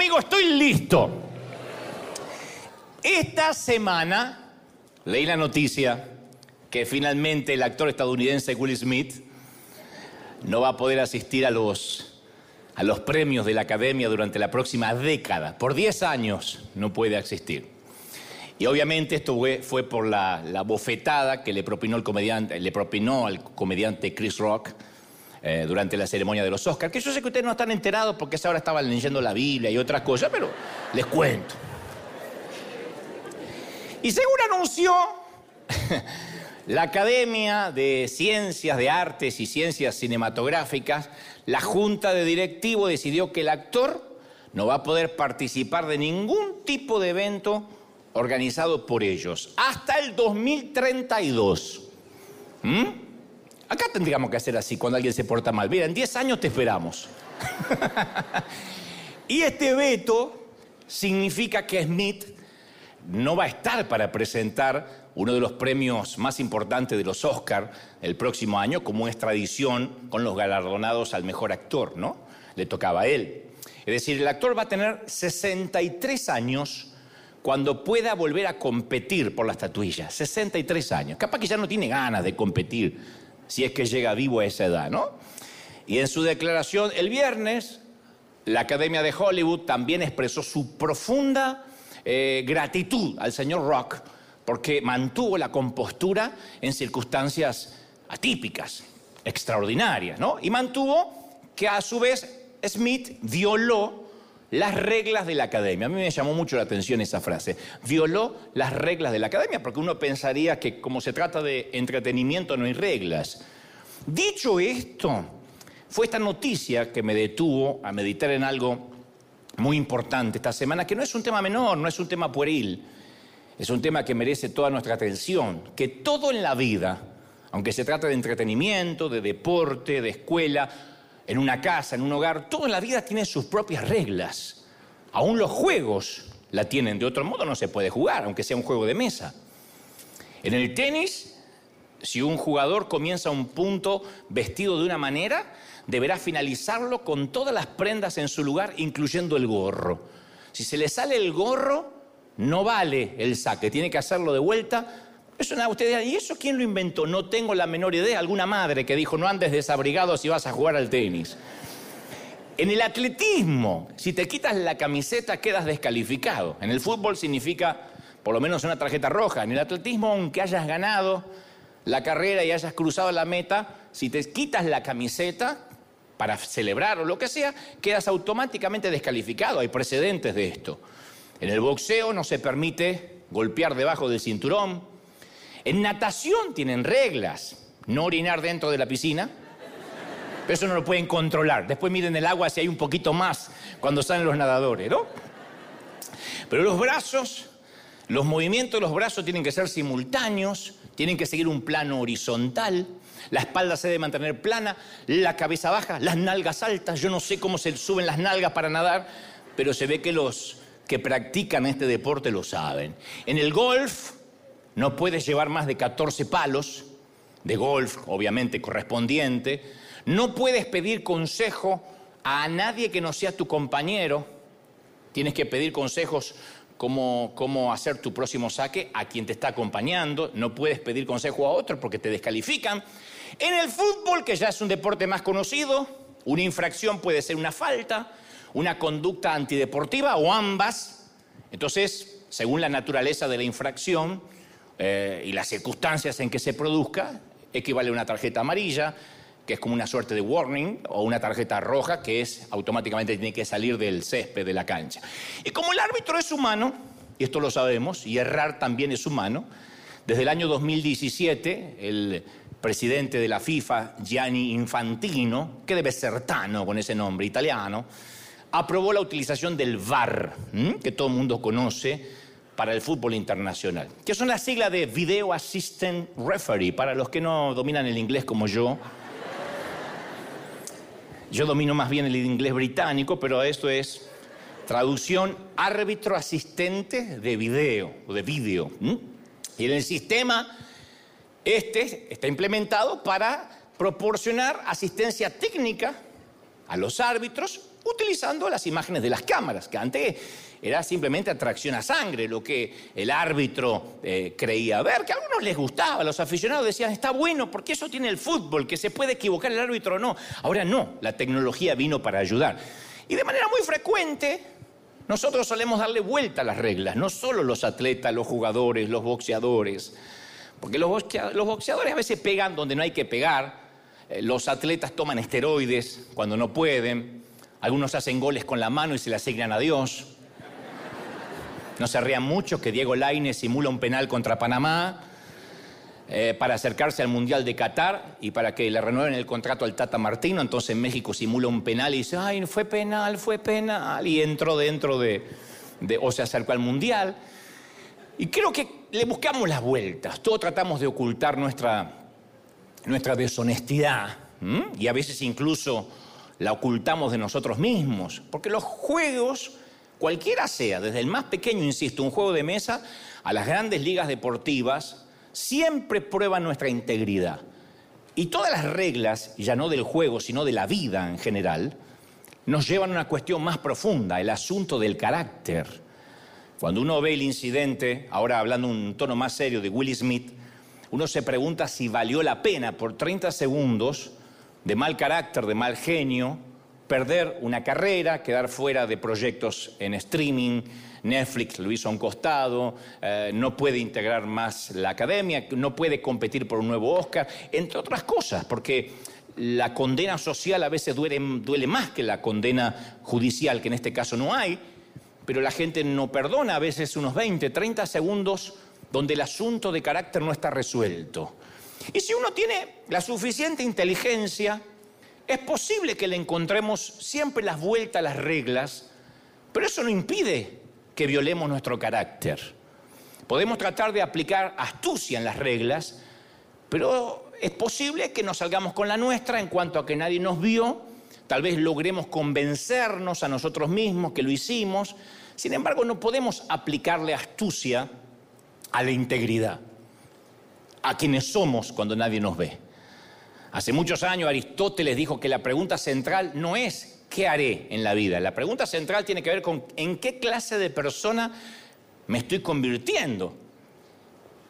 Conmigo, estoy listo. Esta semana leí la noticia que finalmente el actor estadounidense Will Smith no va a poder asistir a los, a los premios de la Academia durante la próxima década. Por 10 años no puede asistir. Y obviamente esto fue, por la, la, bofetada que le propinó, el comediante, le propinó al comediante Chris Rock eh, durante la ceremonia de los Oscars. Que yo sé que ustedes no están enterados porque ahora estaban leyendo la Biblia y otras cosas, pero les cuento. Y según anunció la Academia de Ciencias de Artes y Ciencias Cinematográficas, la Junta de Directivo decidió que el actor no va a poder participar de ningún tipo de evento organizado por ellos hasta el 2032. ¿Mm? Acá tendríamos que hacer así cuando alguien se porta mal. Mira, en 10 años te esperamos. y este veto significa que Smith no va a estar para presentar uno de los premios más importantes de los Oscar el próximo año, como es tradición con los galardonados al mejor actor, ¿no? Le tocaba a él. Es decir, el actor va a tener 63 años cuando pueda volver a competir por la estatuilla. 63 años. Capaz que ya no tiene ganas de competir si es que llega vivo a esa edad, ¿no? Y en su declaración el viernes, la Academia de Hollywood también expresó su profunda eh, gratitud al señor Rock porque mantuvo la compostura en circunstancias atípicas, extraordinarias, ¿no? Y mantuvo que a su vez Smith violó las reglas de la academia. A mí me llamó mucho la atención esa frase. Violó las reglas de la academia, porque uno pensaría que como se trata de entretenimiento no hay reglas. Dicho esto, fue esta noticia que me detuvo a meditar en algo muy importante esta semana, que no es un tema menor, no es un tema pueril, es un tema que merece toda nuestra atención, que todo en la vida, aunque se trate de entretenimiento, de deporte, de escuela, en una casa, en un hogar, todo en la vida tiene sus propias reglas. Aún los juegos la tienen, de otro modo no se puede jugar, aunque sea un juego de mesa. En el tenis, si un jugador comienza un punto vestido de una manera, deberá finalizarlo con todas las prendas en su lugar, incluyendo el gorro. Si se le sale el gorro, no vale el saque, tiene que hacerlo de vuelta eso nada, ustedes ¿y eso quién lo inventó? No tengo la menor idea. Alguna madre que dijo, no andes desabrigado si vas a jugar al tenis. En el atletismo, si te quitas la camiseta quedas descalificado. En el fútbol significa por lo menos una tarjeta roja. En el atletismo, aunque hayas ganado la carrera y hayas cruzado la meta, si te quitas la camiseta para celebrar o lo que sea, quedas automáticamente descalificado. Hay precedentes de esto. En el boxeo no se permite golpear debajo del cinturón, en natación tienen reglas. No orinar dentro de la piscina. Pero eso no lo pueden controlar. Después miren el agua si hay un poquito más cuando salen los nadadores, ¿no? Pero los brazos, los movimientos de los brazos tienen que ser simultáneos, tienen que seguir un plano horizontal. La espalda se debe mantener plana, la cabeza baja, las nalgas altas. Yo no sé cómo se suben las nalgas para nadar, pero se ve que los que practican este deporte lo saben. En el golf, no puedes llevar más de 14 palos de golf, obviamente correspondiente, no puedes pedir consejo a nadie que no sea tu compañero, tienes que pedir consejos cómo, cómo hacer tu próximo saque a quien te está acompañando, no puedes pedir consejo a otro porque te descalifican. En el fútbol, que ya es un deporte más conocido, una infracción puede ser una falta, una conducta antideportiva o ambas. Entonces, según la naturaleza de la infracción, eh, y las circunstancias en que se produzca, equivale a una tarjeta amarilla, que es como una suerte de warning, o una tarjeta roja, que es automáticamente tiene que salir del césped de la cancha. Y como el árbitro es humano, y esto lo sabemos, y errar también es humano, desde el año 2017, el presidente de la FIFA, Gianni Infantino, que debe ser Tano con ese nombre italiano, aprobó la utilización del VAR, que todo el mundo conoce, para el fútbol internacional, que son las siglas de Video Assistant Referee, para los que no dominan el inglés como yo. Yo domino más bien el inglés británico, pero esto es traducción árbitro asistente de video o de vídeo. Y en el sistema, este está implementado para proporcionar asistencia técnica a los árbitros utilizando las imágenes de las cámaras, que antes era simplemente atracción a sangre, lo que el árbitro eh, creía ver, que a algunos les gustaba, los aficionados decían, está bueno, porque eso tiene el fútbol, que se puede equivocar el árbitro o no. Ahora no, la tecnología vino para ayudar. Y de manera muy frecuente, nosotros solemos darle vuelta a las reglas, no solo los atletas, los jugadores, los boxeadores, porque los boxeadores a veces pegan donde no hay que pegar, eh, los atletas toman esteroides cuando no pueden, algunos hacen goles con la mano y se le asignan a Dios. No se rían mucho que Diego Laine simula un penal contra Panamá eh, para acercarse al Mundial de Qatar y para que le renueven el contrato al Tata Martino. Entonces México simula un penal y dice, ay, fue penal, fue penal. Y entró dentro de, o se acercó al Mundial. Y creo que le buscamos las vueltas. Todos tratamos de ocultar nuestra, nuestra deshonestidad. Y a veces incluso la ocultamos de nosotros mismos. Porque los juegos, cualquiera sea, desde el más pequeño, insisto, un juego de mesa, a las grandes ligas deportivas, siempre prueba nuestra integridad. Y todas las reglas, ya no del juego, sino de la vida en general, nos llevan a una cuestión más profunda, el asunto del carácter. Cuando uno ve el incidente, ahora hablando un tono más serio de Will Smith, uno se pregunta si valió la pena por 30 segundos de mal carácter, de mal genio, perder una carrera, quedar fuera de proyectos en streaming, Netflix lo hizo a un costado, eh, no puede integrar más la academia, no puede competir por un nuevo Oscar, entre otras cosas, porque la condena social a veces duele, duele más que la condena judicial, que en este caso no hay, pero la gente no perdona a veces unos 20, 30 segundos donde el asunto de carácter no está resuelto. Y si uno tiene la suficiente inteligencia, es posible que le encontremos siempre las vueltas a las reglas, pero eso no impide que violemos nuestro carácter. Podemos tratar de aplicar astucia en las reglas, pero es posible que nos salgamos con la nuestra en cuanto a que nadie nos vio, tal vez logremos convencernos a nosotros mismos que lo hicimos, sin embargo no podemos aplicarle astucia a la integridad, a quienes somos cuando nadie nos ve. Hace muchos años Aristóteles dijo que la pregunta central no es ¿qué haré en la vida? La pregunta central tiene que ver con en qué clase de persona me estoy convirtiendo.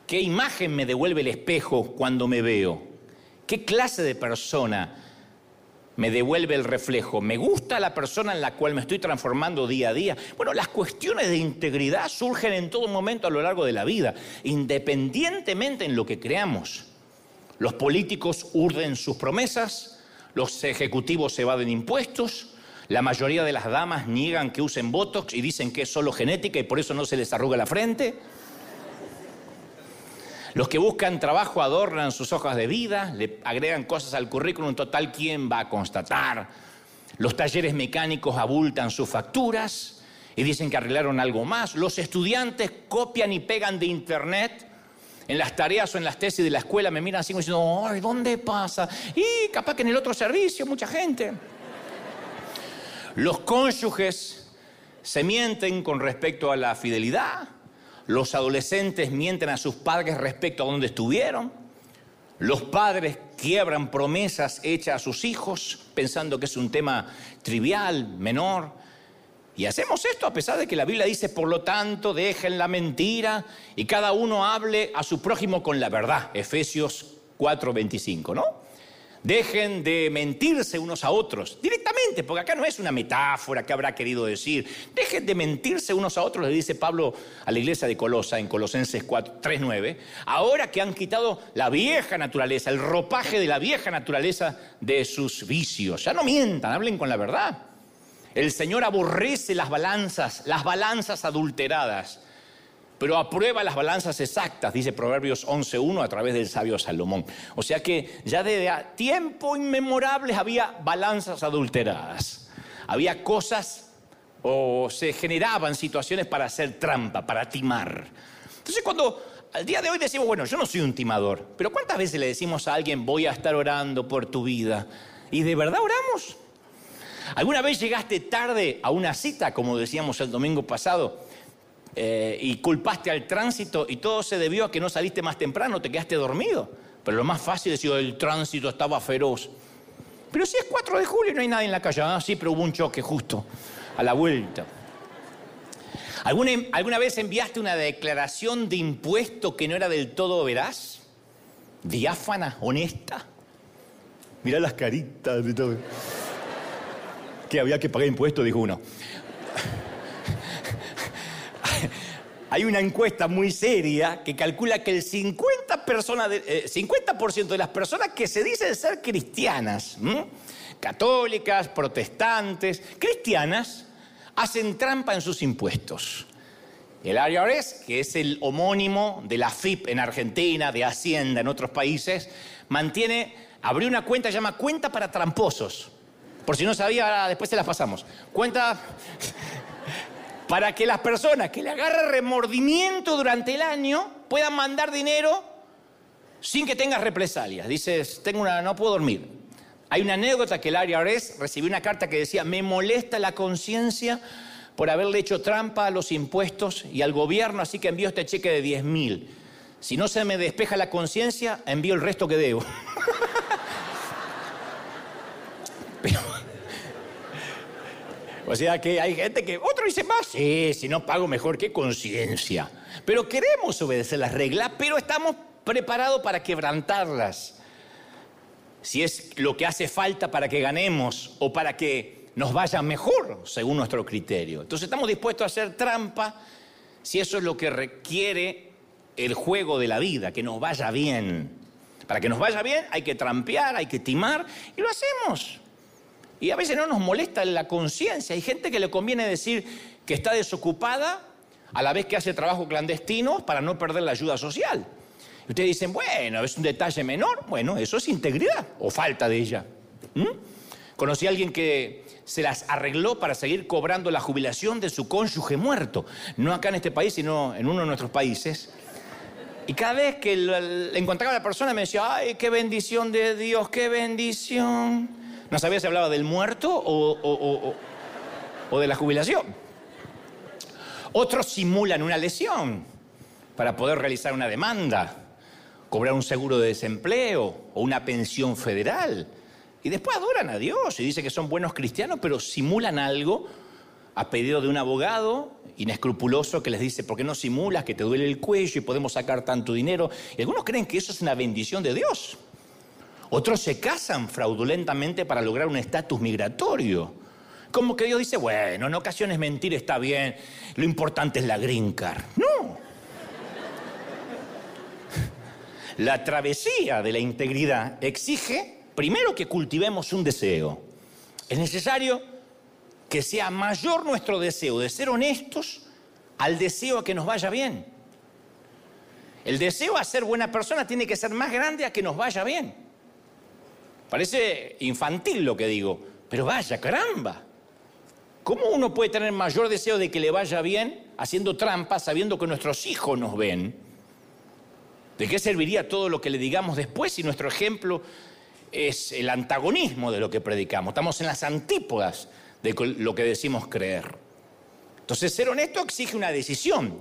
¿Qué imagen me devuelve el espejo cuando me veo? ¿Qué clase de persona me devuelve el reflejo? ¿Me gusta la persona en la cual me estoy transformando día a día? Bueno, las cuestiones de integridad surgen en todo momento a lo largo de la vida, independientemente en lo que creamos. Los políticos urden sus promesas, los ejecutivos evaden impuestos, la mayoría de las damas niegan que usen Botox y dicen que es solo genética y por eso no se les arruga la frente. Los que buscan trabajo adornan sus hojas de vida, le agregan cosas al currículum total, ¿quién va a constatar? Los talleres mecánicos abultan sus facturas y dicen que arreglaron algo más. Los estudiantes copian y pegan de internet en las tareas o en las tesis de la escuela, me miran así como diciendo, ay, ¿dónde pasa? Y capaz que en el otro servicio, mucha gente. Los cónyuges se mienten con respecto a la fidelidad. Los adolescentes mienten a sus padres respecto a dónde estuvieron. Los padres quiebran promesas hechas a sus hijos pensando que es un tema trivial, menor. Y hacemos esto a pesar de que la Biblia dice, por lo tanto, dejen la mentira y cada uno hable a su prójimo con la verdad. Efesios 4:25, ¿no? Dejen de mentirse unos a otros, directamente, porque acá no es una metáfora que habrá querido decir. Dejen de mentirse unos a otros, le dice Pablo a la iglesia de Colosa en Colosenses 3.9. Ahora que han quitado la vieja naturaleza, el ropaje de la vieja naturaleza de sus vicios. Ya no mientan, hablen con la verdad. El Señor aborrece las balanzas, las balanzas adulteradas pero aprueba las balanzas exactas, dice Proverbios 11.1 a través del sabio Salomón. O sea que ya desde tiempo inmemorables había balanzas adulteradas, había cosas o se generaban situaciones para hacer trampa, para timar. Entonces cuando al día de hoy decimos, bueno, yo no soy un timador, pero ¿cuántas veces le decimos a alguien, voy a estar orando por tu vida? ¿Y de verdad oramos? ¿Alguna vez llegaste tarde a una cita, como decíamos el domingo pasado? Eh, y culpaste al tránsito y todo se debió a que no saliste más temprano, te quedaste dormido. Pero lo más fácil es decir, el tránsito estaba feroz. Pero si es 4 de julio y no hay nadie en la calle. Ah, sí, pero hubo un choque justo a la vuelta. ¿Alguna, ¿Alguna vez enviaste una declaración de impuesto que no era del todo veraz? ¿Diáfana? ¿Honesta? Mirá las caritas de todo. Que había que pagar impuestos, dijo uno. Hay una encuesta muy seria que calcula que el 50%, personas de, eh, de las personas que se dicen ser cristianas, católicas, protestantes, cristianas, hacen trampa en sus impuestos. El IRS, que es el homónimo de la FIP en Argentina, de Hacienda en otros países, mantiene, abrió una cuenta, se llama cuenta para tramposos. Por si no sabía, después se las pasamos. Cuenta para que las personas que le agarran remordimiento durante el año puedan mandar dinero sin que tengas represalias. Dices, tengo una, no puedo dormir. Hay una anécdota que el IRS recibió una carta que decía, me molesta la conciencia por haberle hecho trampa a los impuestos y al gobierno, así que envío este cheque de 10 mil. Si no se me despeja la conciencia, envío el resto que debo. O sea que hay gente que, otro dice más, sí, si no pago mejor, qué conciencia. Pero queremos obedecer las reglas, pero estamos preparados para quebrantarlas. Si es lo que hace falta para que ganemos o para que nos vaya mejor, según nuestro criterio. Entonces estamos dispuestos a hacer trampa si eso es lo que requiere el juego de la vida, que nos vaya bien. Para que nos vaya bien hay que trampear, hay que timar, y lo hacemos. Y a veces no nos molesta la conciencia. Hay gente que le conviene decir que está desocupada a la vez que hace trabajo clandestino para no perder la ayuda social. Y ustedes dicen, bueno, es un detalle menor. Bueno, eso es integridad o falta de ella. ¿Mm? Conocí a alguien que se las arregló para seguir cobrando la jubilación de su cónyuge muerto. No acá en este país, sino en uno de nuestros países. Y cada vez que encontraba a la persona me decía, ay, qué bendición de Dios, qué bendición. No sabía si hablaba del muerto o, de la jubilación. Otros simulan una lesión para poder realizar una demanda, cobrar un seguro de desempleo o una pensión federal. Y después adoran a Dios y dicen que son buenos cristianos, pero simulan algo a pedido de un abogado inescrupuloso que les dice, ¿por qué no simulas que te duele el cuello y podemos sacar tanto dinero? Y algunos creen que eso es una bendición de Dios. Otros se casan fraudulentamente para lograr un estatus migratorio. Como que Dios dice, bueno, en ocasiones mentir está bien, lo importante es la green card. No. La travesía de la integridad exige, primero, que cultivemos un deseo. Es necesario que sea mayor nuestro deseo de ser honestos al deseo a que nos vaya bien. El deseo a ser buena persona tiene que ser más grande a que nos vaya bien. Parece infantil lo que digo, pero vaya, caramba. ¿Cómo uno puede tener mayor deseo de que le vaya bien haciendo trampas sabiendo que nuestros hijos nos ven? ¿De qué serviría todo lo que le digamos después si nuestro ejemplo es el antagonismo de lo que predicamos? Estamos en las antípodas de lo que decimos creer. Entonces, ser honesto exige una decisión.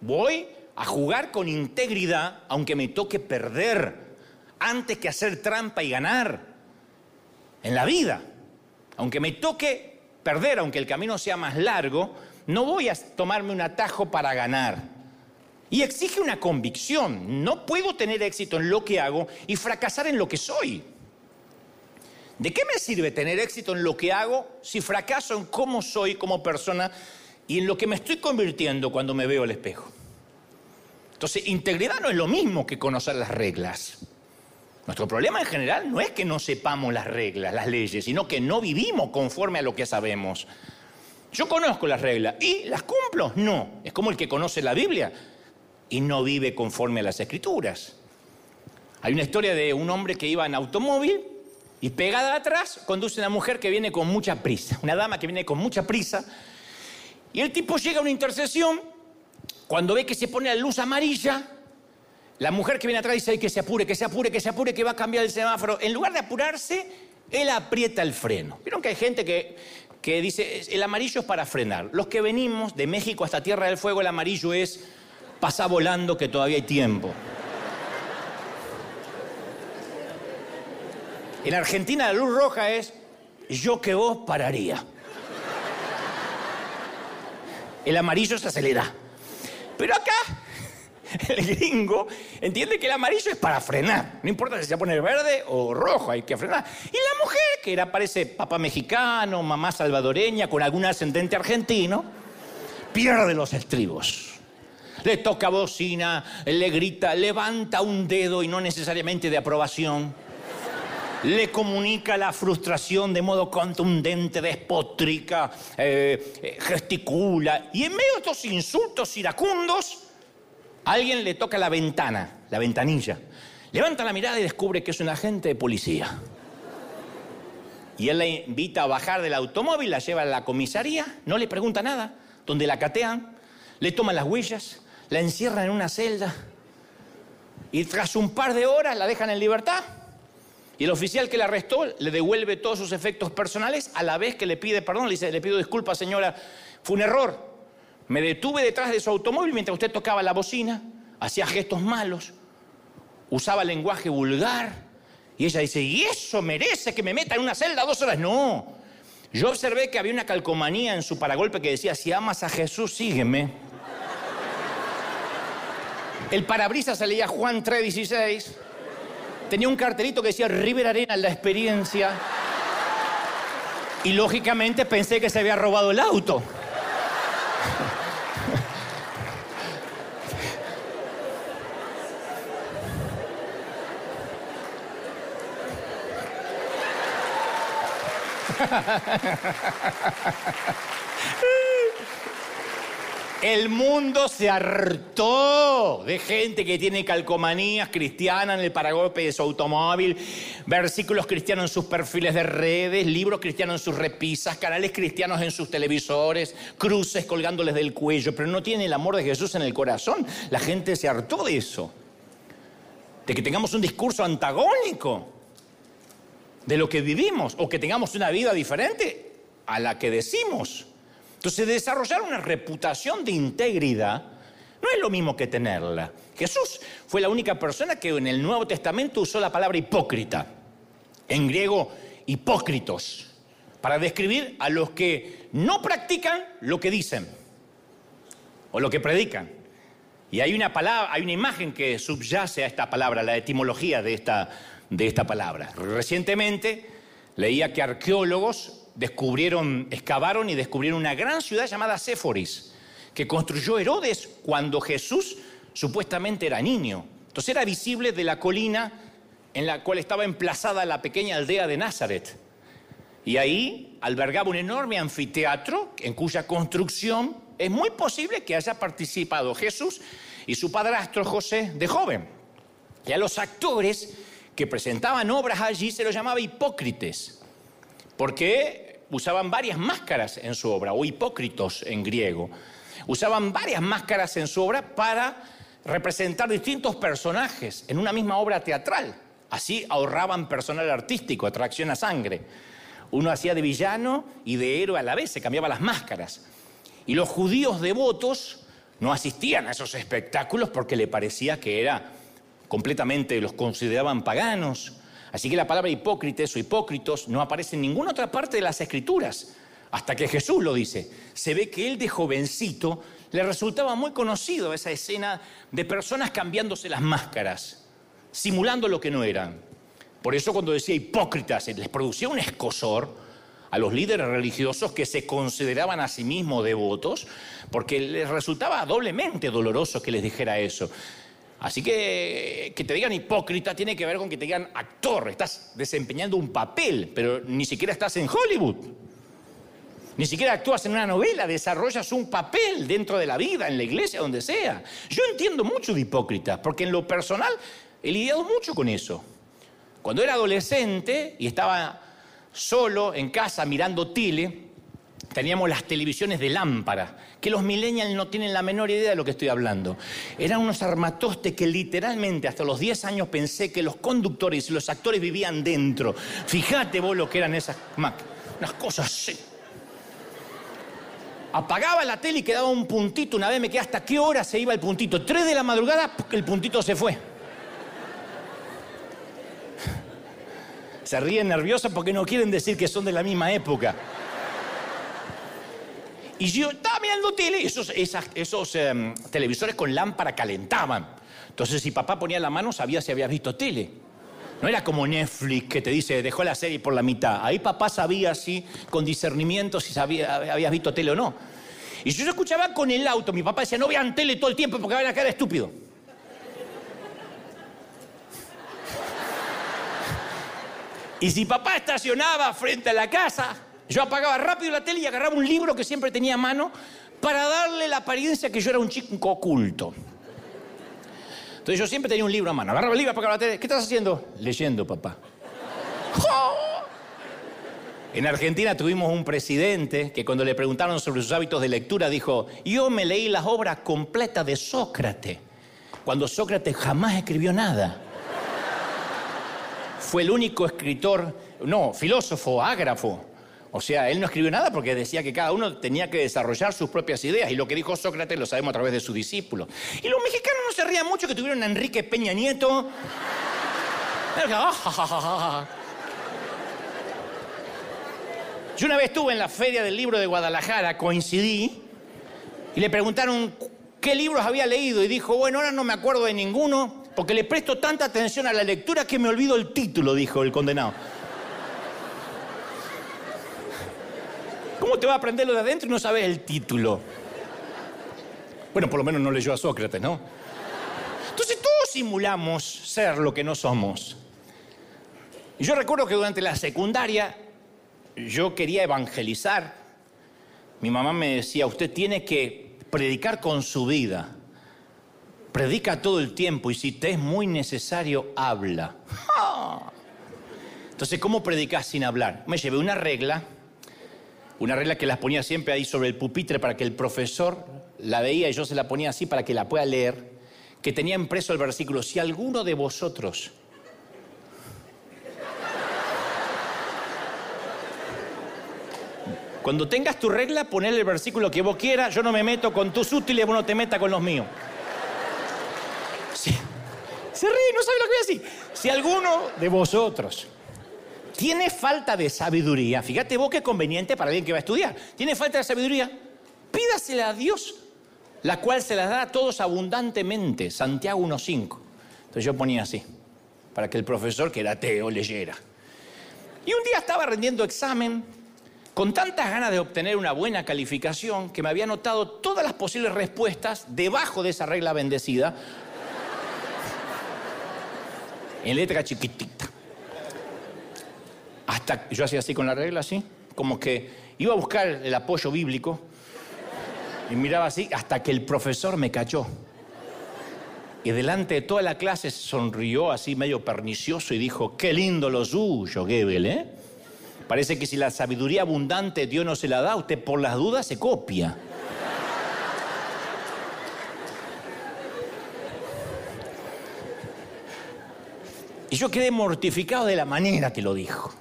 Voy a jugar con integridad aunque me toque perder antes que hacer trampa y ganar en la vida. Aunque me toque perder, aunque el camino sea más largo, no voy a tomarme un atajo para ganar. Y exige una convicción. No puedo tener éxito en lo que hago y fracasar en lo que soy. ¿De qué me sirve tener éxito en lo que hago si fracaso en cómo soy como persona y en lo que me estoy convirtiendo cuando me veo al espejo? Entonces, integridad no es lo mismo que conocer las reglas. Nuestro problema en general no es que no sepamos las reglas, las leyes, sino que no vivimos conforme a lo que sabemos. Yo conozco las reglas y las cumplo. No, es como el que conoce la Biblia y no vive conforme a las escrituras. Hay una historia de un hombre que iba en automóvil y pegada atrás conduce una mujer que viene con mucha prisa, una dama que viene con mucha prisa. Y el tipo llega a una intersección, cuando ve que se pone la luz amarilla, la mujer que viene atrás dice que se apure, que se apure, que se apure, que va a cambiar el semáforo. En lugar de apurarse, él aprieta el freno. Vieron que hay gente que, que dice, el amarillo es para frenar. Los que venimos de México hasta Tierra del Fuego, el amarillo es pasa volando que todavía hay tiempo. En Argentina la luz roja es yo que vos pararía. El amarillo se acelera. Pero acá el gringo entiende que el amarillo es para frenar. No importa si se pone verde o rojo, hay que frenar. Y la mujer, que era, parece papá mexicano, mamá salvadoreña, con algún ascendente argentino, pierde los estribos. Le toca bocina, le grita, levanta un dedo y no necesariamente de aprobación. Le comunica la frustración de modo contundente, despotrica, eh, eh, gesticula. Y en medio de estos insultos iracundos, alguien le toca la ventana, la ventanilla. Levanta la mirada y descubre que es un agente de policía. Y él la invita a bajar del automóvil, la lleva a la comisaría, no le pregunta nada, donde la catean, le toman las huellas, la encierran en una celda y tras un par de horas la dejan en libertad. Y el oficial que la arrestó le devuelve todos sus efectos personales a la vez que le pide perdón, le dice, le pido disculpas señora, fue un error. Me detuve detrás de su automóvil mientras usted tocaba la bocina, hacía gestos malos, usaba lenguaje vulgar. Y ella dice, ¿y eso merece que me meta en una celda dos horas? No. Yo observé que había una calcomanía en su paragolpe que decía, si amas a Jesús, sígueme. El parabrisas se leía Juan 3.16. Tenía un cartelito que decía River Arena, la experiencia. Y lógicamente pensé que se había robado el auto. El mundo se hartó de gente que tiene calcomanías cristianas en el paragolpe de su automóvil, versículos cristianos en sus perfiles de redes, libros cristianos en sus repisas, canales cristianos en sus televisores, cruces colgándoles del cuello, pero no tiene el amor de Jesús en el corazón. La gente se hartó de eso, de que tengamos un discurso antagónico de lo que vivimos o que tengamos una vida diferente a la que decimos. Entonces, desarrollar una reputación de integridad no es lo mismo que tenerla. Jesús fue la única persona que en el Nuevo Testamento usó la palabra hipócrita, en griego hipócritos, para describir a los que no practican lo que dicen o lo que predican. Y hay una palabra, hay una imagen que subyace a esta palabra, la etimología de esta, de esta palabra. Recientemente leía que arqueólogos descubrieron, excavaron y descubrieron una gran ciudad llamada Séforis, que construyó Herodes cuando Jesús supuestamente era niño. Entonces era visible de la colina en la cual estaba emplazada la pequeña aldea de Nazaret. Y ahí albergaba un enorme anfiteatro en cuya construcción es muy posible que haya participado Jesús y su padrastro José de joven. Y a los actores que presentaban obras allí se los llamaba hipócrites porque usaban varias máscaras en su obra, o hipócritos en griego. Usaban varias máscaras en su obra para representar distintos personajes en una misma obra teatral. Así ahorraban personal artístico, atracción a sangre. Uno hacía de villano y de héroe a la vez, se cambiaban las máscaras. Y los judíos devotos no asistían a esos espectáculos porque le parecía que era completamente, los consideraban paganos, Así que la palabra hipócrites o hipócritos no aparece en ninguna otra parte de las escrituras, hasta que Jesús lo dice. Se ve que él de jovencito le resultaba muy conocido esa escena de personas cambiándose las máscaras, simulando lo que no eran. Por eso cuando decía hipócritas, les producía un escosor a los líderes religiosos que se consideraban a sí mismos devotos, porque les resultaba doblemente doloroso que les dijera eso. Así que que te digan hipócrita tiene que ver con que te digan actor, estás desempeñando un papel, pero ni siquiera estás en Hollywood. Ni siquiera actúas en una novela, desarrollas un papel dentro de la vida, en la iglesia, donde sea. Yo entiendo mucho de hipócrita, porque en lo personal he lidiado mucho con eso. Cuando era adolescente y estaba solo en casa mirando tele, teníamos las televisiones de lámpara, que los millennials no tienen la menor idea de lo que estoy hablando. Eran unos armatostes que literalmente hasta los 10 años pensé que los conductores y los actores vivían dentro. Fíjate vos lo que eran esas unas cosas así. Apagaba la tele y quedaba un puntito. Una vez me quedé hasta qué hora se iba el puntito. Tres de la madrugada, el puntito se fue. Se ríen nerviosos porque no quieren decir que son de la misma época. Y yo estaba mirando tele esos, esos em, televisores con lámpara calentaban. Entonces, si papá ponía la mano, sabía si había visto tele. No era como Netflix que te dice, dejó la serie por la mitad. Ahí papá sabía así, con discernimiento, si sabía, habías visto tele o no. Y yo escuchaba con el auto, mi papá decía, no vean tele todo el tiempo porque van a quedar estúpido. Y si papá estacionaba frente a la casa, yo apagaba rápido la tele y agarraba un libro que siempre tenía a mano para darle la apariencia que yo era un chico oculto. Entonces yo siempre tenía un libro a mano. Agarraba el libro, apagaba la tele. ¿Qué estás haciendo? Leyendo, papá. En Argentina tuvimos un presidente que cuando le preguntaron sobre sus hábitos de lectura dijo, yo me leí las obras completas de Sócrates, cuando Sócrates jamás escribió nada. Fue el único escritor, no, filósofo, ágrafo. O sea, él no escribió nada porque decía que cada uno tenía que desarrollar sus propias ideas y lo que dijo Sócrates lo sabemos a través de sus discípulos. Y los mexicanos no se rían mucho que tuvieron a Enrique Peña Nieto. Yo una vez estuve en la Feria del Libro de Guadalajara, coincidí, y le preguntaron qué libros había leído y dijo, bueno, ahora no me acuerdo de ninguno, porque le presto tanta atención a la lectura que me olvido el título, dijo el condenado. ¿Cómo te va a aprender lo de adentro y no sabes el título? Bueno, por lo menos no leyó a Sócrates, ¿no? Entonces todos simulamos ser lo que no somos. Y yo recuerdo que durante la secundaria yo quería evangelizar. Mi mamá me decía, usted tiene que predicar con su vida. Predica todo el tiempo y si te es muy necesario, habla. Entonces, ¿cómo predicas sin hablar? Me llevé una regla, una regla que las ponía siempre ahí sobre el pupitre para que el profesor la veía y yo se la ponía así para que la pueda leer, que tenía impreso el versículo, si alguno de vosotros Cuando tengas tu regla, ponle el versículo que vos quieras. Yo no me meto con tus útiles, vos no te metas con los míos. Se ríe, no sabe lo que voy a decir. Si alguno de vosotros tiene falta de sabiduría, fíjate vos qué conveniente para alguien que va a estudiar. Tiene falta de sabiduría, pídasela a Dios, la cual se la da a todos abundantemente. Santiago 1.5. Entonces yo ponía así, para que el profesor, que era ateo, leyera. Y un día estaba rendiendo examen con tantas ganas de obtener una buena calificación que me había anotado todas las posibles respuestas debajo de esa regla bendecida, en letra chiquitita. Hasta yo hacía así con la regla, así, como que iba a buscar el apoyo bíblico y miraba así hasta que el profesor me cachó. Y delante de toda la clase sonrió así medio pernicioso y dijo, qué lindo lo suyo, Gebel, ¿eh? Parece que si la sabiduría abundante Dios no se la da, usted por las dudas se copia. Y yo quedé mortificado de la manera que lo dijo.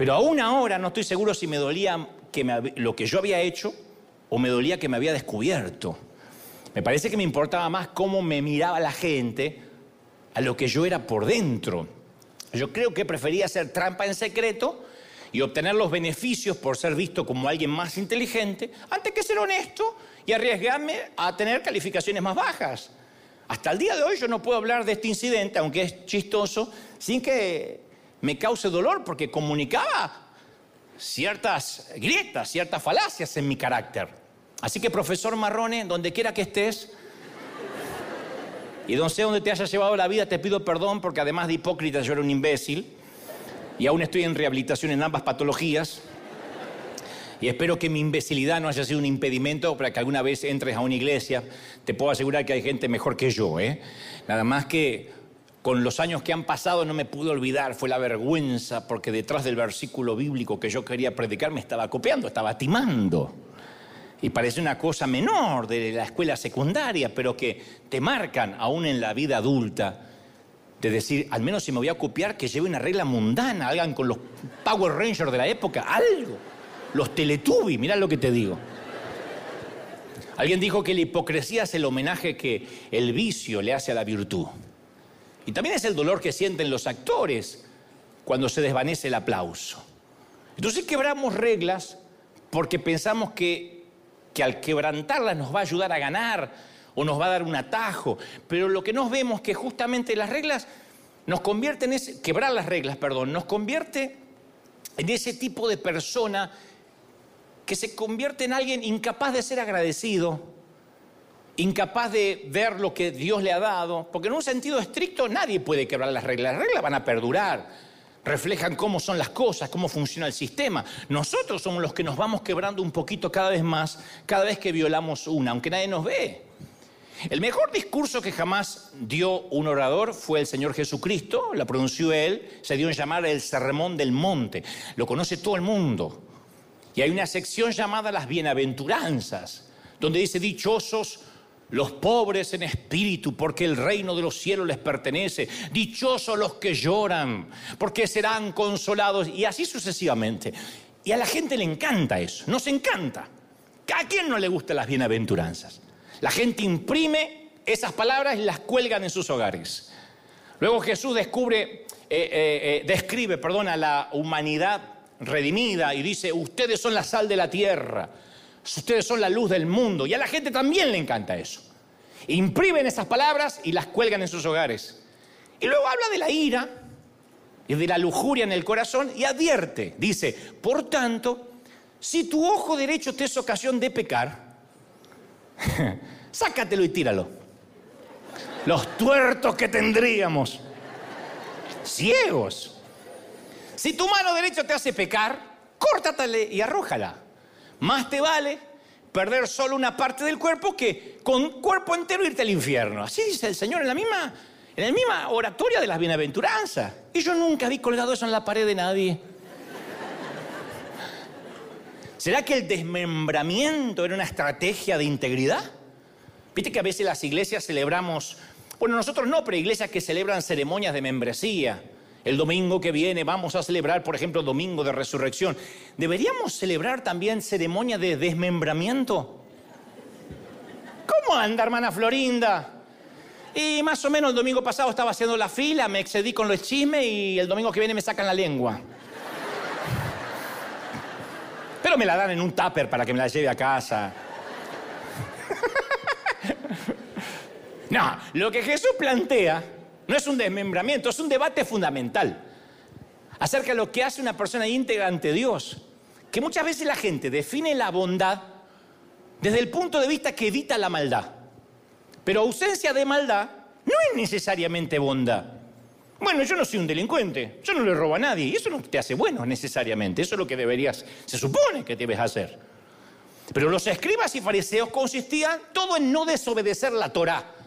Pero aún ahora no estoy seguro si me dolía que lo que yo había hecho o me dolía que me había descubierto. Me parece que me importaba más cómo me miraba la gente a lo que yo era por dentro. Yo creo que prefería hacer trampa en secreto y obtener los beneficios por ser visto como alguien más inteligente, antes que ser honesto y arriesgarme a tener calificaciones más bajas. Hasta el día de hoy yo no puedo hablar de este incidente, aunque es chistoso, sin que me cause dolor, porque comunicaba ciertas grietas, ciertas falacias en mi carácter. Así que, profesor Marrone, donde quiera que estés, y no sé dónde te haya llevado la vida, te pido perdón porque además de hipócrita yo era un imbécil y aún estoy en rehabilitación en ambas patologías. Y espero que mi imbecilidad no haya sido un impedimento para que alguna vez entres a una iglesia. Te puedo asegurar que hay gente mejor que yo, ¿eh? Nada más que con los años que han pasado no me pude olvidar, fue la vergüenza, porque detrás del versículo bíblico que yo quería predicar me estaba copiando, estaba timando y parece una cosa menor de la escuela secundaria, pero que te marcan aún en la vida adulta, de decir, al menos si me voy a copiar, que lleve una regla mundana, hagan con los Power Rangers de la época, algo. Los Teletubbies, mirá lo que te digo. Alguien dijo que la hipocresía es el homenaje que el vicio le hace a la virtud. Y también es el dolor que sienten los actores cuando se desvanece el aplauso. Entonces quebramos reglas porque pensamos que, que al quebrantarlas nos va a ayudar a ganar o nos va a dar un atajo. Pero lo que nos vemos es que justamente las reglas nos convierten en quebrar las reglas, perdón, nos convierte en ese tipo de persona que se convierte en alguien incapaz de ser agradecido, incapaz de ver lo que Dios le ha dado, porque en un sentido estricto nadie puede quebrar las reglas, las reglas van a perdurar, reflejan cómo son las cosas, cómo funciona el sistema. Nosotros somos los que nos vamos quebrando un poquito cada vez más, cada vez que violamos una, aunque nadie nos ve. El mejor discurso que jamás dio un orador fue el Señor Jesucristo, la pronunció él, se dio en llamar el Sermón del Monte, lo conoce todo el mundo. Y hay una sección llamada las bienaventuranzas, donde dice dichosos los pobres en espíritu, porque el reino de los cielos les pertenece. Dichosos los que lloran, porque serán consolados. Y así sucesivamente. Y a la gente le encanta eso, nos encanta. ¿A quién no le gustan las bienaventuranzas? La gente imprime esas palabras y las cuelgan en sus hogares. Luego Jesús descubre, eh, eh, eh, describe perdón, a la humanidad redimida y dice, ustedes son la sal de la tierra, ustedes son la luz del mundo. Y a la gente también le encanta eso. Imprimen esas palabras y las cuelgan en sus hogares. Y luego habla de la ira y de la lujuria en el corazón y advierte, dice, por tanto, si tu ojo derecho te es ocasión de pecar, sácatelo y tíralo. Los tuertos que tendríamos. Ciegos. Si tu mano derecha te hace pecar, córtatale y arrójala. Más te vale perder solo una parte del cuerpo que con cuerpo entero irte al infierno. Así dice el Señor en la misma, en la misma oratoria de las bienaventuranzas. Y yo nunca vi colgado eso en la pared de nadie. ¿Será que el desmembramiento era una estrategia de integridad? Viste que a veces las iglesias celebramos, bueno, nosotros no, pero iglesias que celebran ceremonias de membresía. El domingo que viene vamos a celebrar, por ejemplo, Domingo de Resurrección. ¿Deberíamos celebrar también ceremonia de desmembramiento? ¿Cómo anda, hermana Florinda? Y más o menos el domingo pasado estaba haciendo la fila, me excedí con los chismes y el domingo que viene me sacan la lengua. Pero me la dan en un tupper para que me la lleve a casa. No, lo que Jesús plantea no es un desmembramiento, es un debate fundamental acerca de lo que hace una persona íntegra ante Dios. Que muchas veces la gente define la bondad desde el punto de vista que evita la maldad. Pero ausencia de maldad no es necesariamente bondad. Bueno, yo no soy un delincuente, yo no le robo a nadie, y eso no te hace bueno necesariamente, eso es lo que deberías, se supone que debes hacer. Pero los escribas y fariseos consistían todo en no desobedecer la Torah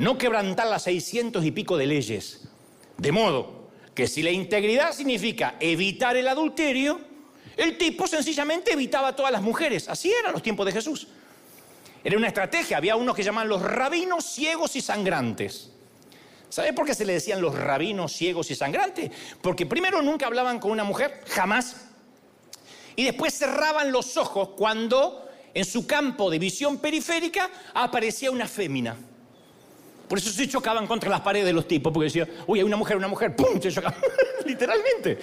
no quebrantar las seiscientos y pico de leyes. De modo que si la integridad significa evitar el adulterio, el tipo sencillamente evitaba a todas las mujeres. Así eran los tiempos de Jesús. Era una estrategia. Había unos que llamaban los rabinos ciegos y sangrantes. ¿Sabe por qué se le decían los rabinos ciegos y sangrantes? Porque primero nunca hablaban con una mujer, jamás. Y después cerraban los ojos cuando en su campo de visión periférica aparecía una fémina. Por eso se chocaban contra las paredes de los tipos, porque decían, uy, hay una mujer, una mujer, ¡pum! Se chocaban. Literalmente.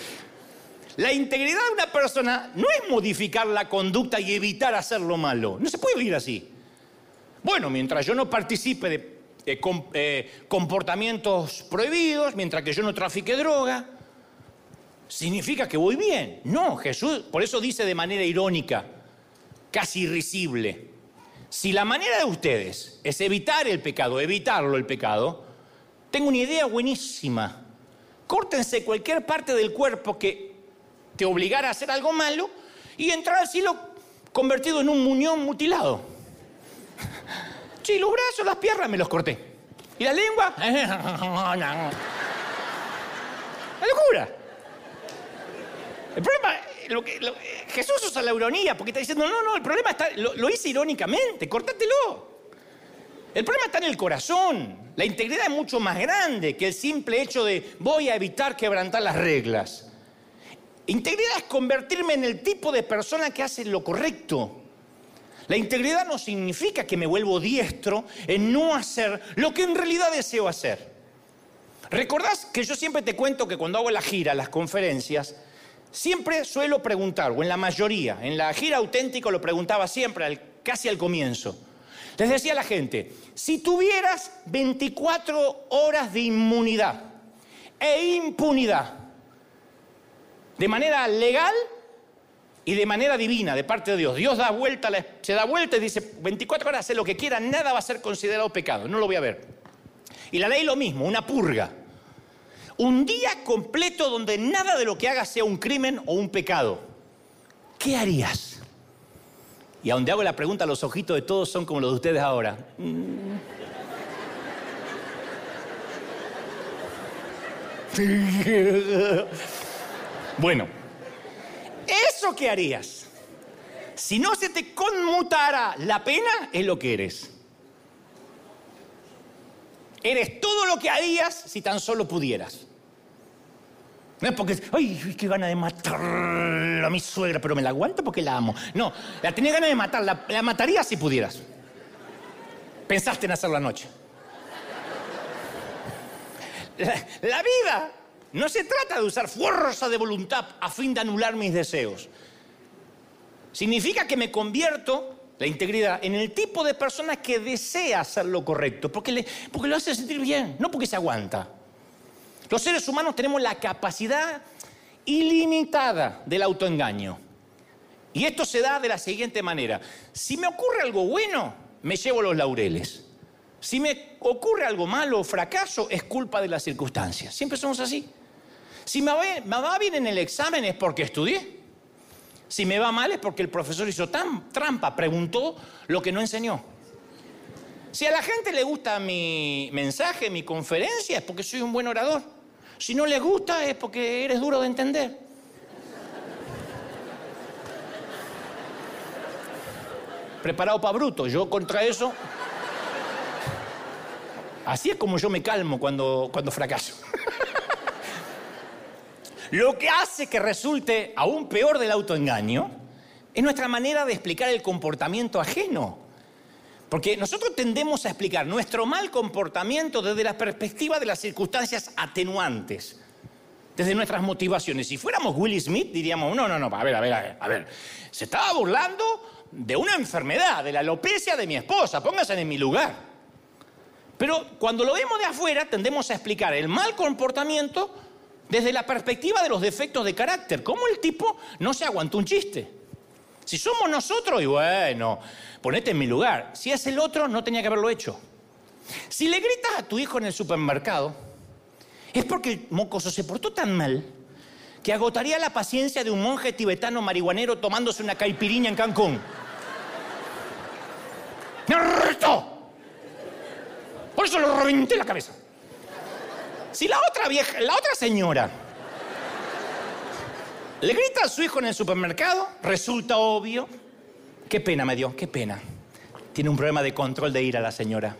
La integridad de una persona no es modificar la conducta y evitar hacer lo malo. No se puede vivir así. Bueno, mientras yo no participe de eh, comportamientos prohibidos, mientras que yo no trafique droga, significa que voy bien. No, Jesús, por eso dice de manera irónica, casi irrisible, si la manera de ustedes es evitar el pecado, evitarlo el pecado, tengo una idea buenísima. Córtense cualquier parte del cuerpo que te obligara a hacer algo malo y entrar al cielo convertido en un muñón mutilado. Sí, los brazos, las piernas me los corté. ¿Y la lengua? La locura. El problema Jesús usa la ironía porque está diciendo, no, no, el problema está, lo, hice irónicamente, córtatelo. El problema está en el corazón. La integridad es mucho más grande que el simple hecho de voy a evitar quebrantar las reglas. Integridad es convertirme en el tipo de persona que hace lo correcto. La integridad no significa que me vuelvo diestro en no hacer lo que en realidad deseo hacer. ¿Recordás que yo siempre te cuento que cuando hago la gira, las conferencias, siempre suelo preguntar, o en la mayoría, en la gira auténtica lo preguntaba siempre, casi al comienzo. Les decía a la gente, si tuvieras 24 horas de inmunidad e impunidad, de manera legal y de manera divina, de parte de Dios, Dios da vuelta, se da vuelta y dice, 24 horas, hace lo que quiera, nada va a ser considerado pecado, no lo voy a ver. Y la ley lo mismo, una purga. Un día completo donde nada de lo que hagas sea un crimen o un pecado. ¿Qué harías? Y a donde hago la pregunta, los ojitos de todos son como los de ustedes ahora. Bueno, eso que harías, si no se te conmutara la pena, es lo que eres. Eres todo lo que harías si tan solo pudieras. No es porque, ay, qué gana de matar a mi suegra, pero me la aguanto porque la amo. No, la tenía ganas de matar, la, mataría si pudieras. Pensaste en hacerlo anoche. La, la vida no se trata de usar fuerza de voluntad a fin de anular mis deseos. Significa que me convierto, la integridad, en el tipo de persona que desea hacer lo correcto, porque, le, porque lo hace sentir bien, no porque se aguanta. Los seres humanos tenemos la capacidad ilimitada del autoengaño. Y esto se da de la siguiente manera. Si me ocurre algo bueno, me llevo los laureles. Si me ocurre algo malo o fracaso, es culpa de las circunstancias. Siempre somos así. Si me va, bien en el examen es porque estudié. Si me va mal es porque el profesor hizo trampa, preguntó lo que no enseñó. Si a la gente le gusta mi mensaje, mi conferencia, es porque soy un buen orador. Si no les gusta es porque eres duro de entender. Preparado para bruto, yo contra eso. Así es como yo me calmo cuando, cuando fracaso. Lo que hace que resulte aún peor del autoengaño es nuestra manera de explicar el comportamiento ajeno. Porque nosotros tendemos a explicar nuestro mal comportamiento desde la perspectiva de las circunstancias atenuantes, desde nuestras motivaciones. Si fuéramos Willie Smith, diríamos, no, no, no, a ver, a ver, a ver, a ver, se estaba burlando de una enfermedad, de la alopecia de mi esposa, póngase en mi lugar. Pero cuando lo vemos de afuera, tendemos a explicar el mal comportamiento desde la perspectiva de los defectos de carácter. ¿Cómo el tipo no se aguantó un chiste? Si somos nosotros, y bueno, ponete en mi lugar. Si es el otro, no tenía que haberlo hecho. Si le gritas a tu hijo en el supermercado, es porque el mocoso se portó tan mal que agotaría la paciencia de un monje tibetano marihuanero tomándose una caipiriña en Cancún. ¡Me Por eso lo reventé la cabeza. Si la otra vieja, la otra señora le grita a su hijo en el supermercado, resulta obvio. Qué pena me dio, qué pena. Tiene un problema de control de ira la señora.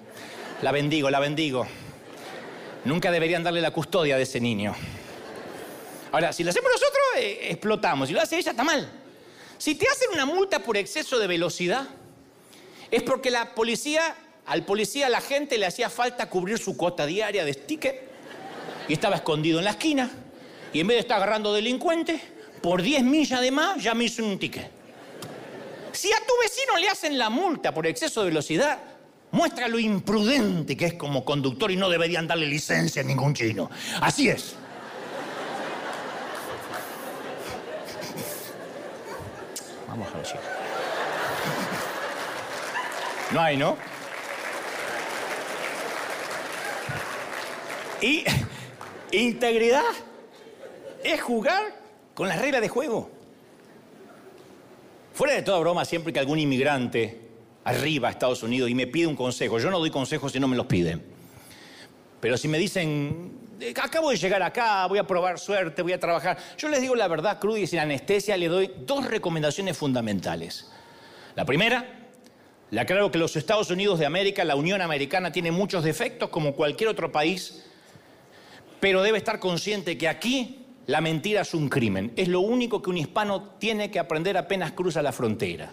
La bendigo, la bendigo. Nunca deberían darle la custodia de ese niño. Ahora, si lo hacemos nosotros, eh, explotamos. Si lo hace ella, está mal. Si te hacen una multa por exceso de velocidad, es porque la policía, al policía, a la gente le hacía falta cubrir su cuota diaria de sticker y estaba escondido en la esquina. Y en vez de estar agarrando delincuentes, por 10 millas de más ya me hizo un ticket. Si a tu vecino le hacen la multa por exceso de velocidad, muestra lo imprudente que es como conductor y no deberían darle licencia a ningún chino. Así es. Vamos a ver, No hay, ¿no? Y integridad es jugar con las reglas de juego. Fuera de toda broma, siempre que algún inmigrante arriba a Estados Unidos y me pide un consejo, yo no doy consejos si no me los piden. Pero si me dicen, eh, acabo de llegar acá, voy a probar suerte, voy a trabajar, yo les digo la verdad cruda y sin anestesia, le doy dos recomendaciones fundamentales. La primera, le aclaro que los Estados Unidos de América, la Unión Americana, tiene muchos defectos como cualquier otro país, pero debe estar consciente que aquí la mentira es un crimen. Es lo único que un hispano tiene que aprender apenas cruza la frontera.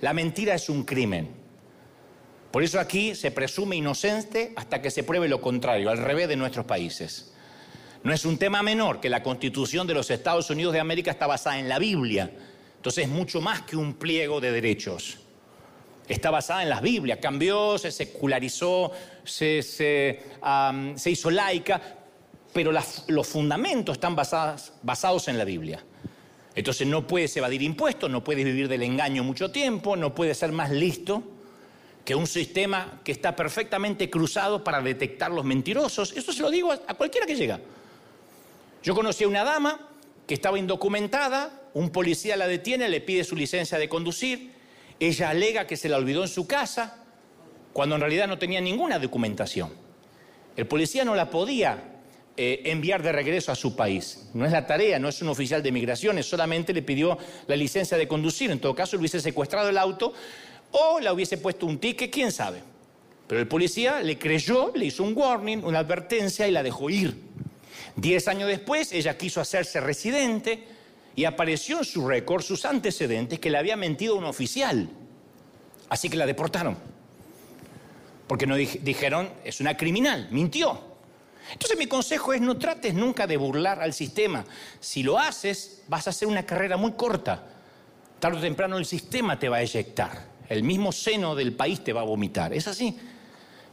La mentira es un crimen. Por eso aquí se presume inocente hasta que se pruebe lo contrario, al revés de nuestros países. No es un tema menor que la constitución de los Estados Unidos de América está basada en la Biblia. Entonces es mucho más que un pliego de derechos. Está basada en la Biblia. Cambió, se secularizó, se, hizo laica, pero los fundamentos están basados, en la Biblia. Entonces no puedes evadir impuestos, no puedes vivir del engaño mucho tiempo, no puedes ser más listo que un sistema que está perfectamente cruzado para detectar los mentirosos. Eso se lo digo a cualquiera que llega. Yo conocí a una dama que estaba indocumentada, un policía la detiene, le pide su licencia de conducir, ella alega que se la olvidó en su casa, cuando en realidad no tenía ninguna documentación. El policía no la podía eh, enviar de regreso a su país. No es la tarea, no es un oficial de migraciones, solamente le pidió la licencia de conducir. En todo caso, le hubiese secuestrado el auto o le hubiese puesto un ticket, quién sabe. Pero el policía le creyó, le hizo un warning, una advertencia y la dejó ir. Diez años después, ella quiso hacerse residente y apareció en su récord sus antecedentes que le había mentido un oficial. Así que la deportaron. Porque no dijeron, es una criminal, mintió. Entonces mi consejo es no trates nunca de burlar al sistema. Si lo haces, vas a hacer una carrera muy corta. Tarde o temprano el sistema te va a eyectar. El mismo seno del país te va a vomitar. Es así.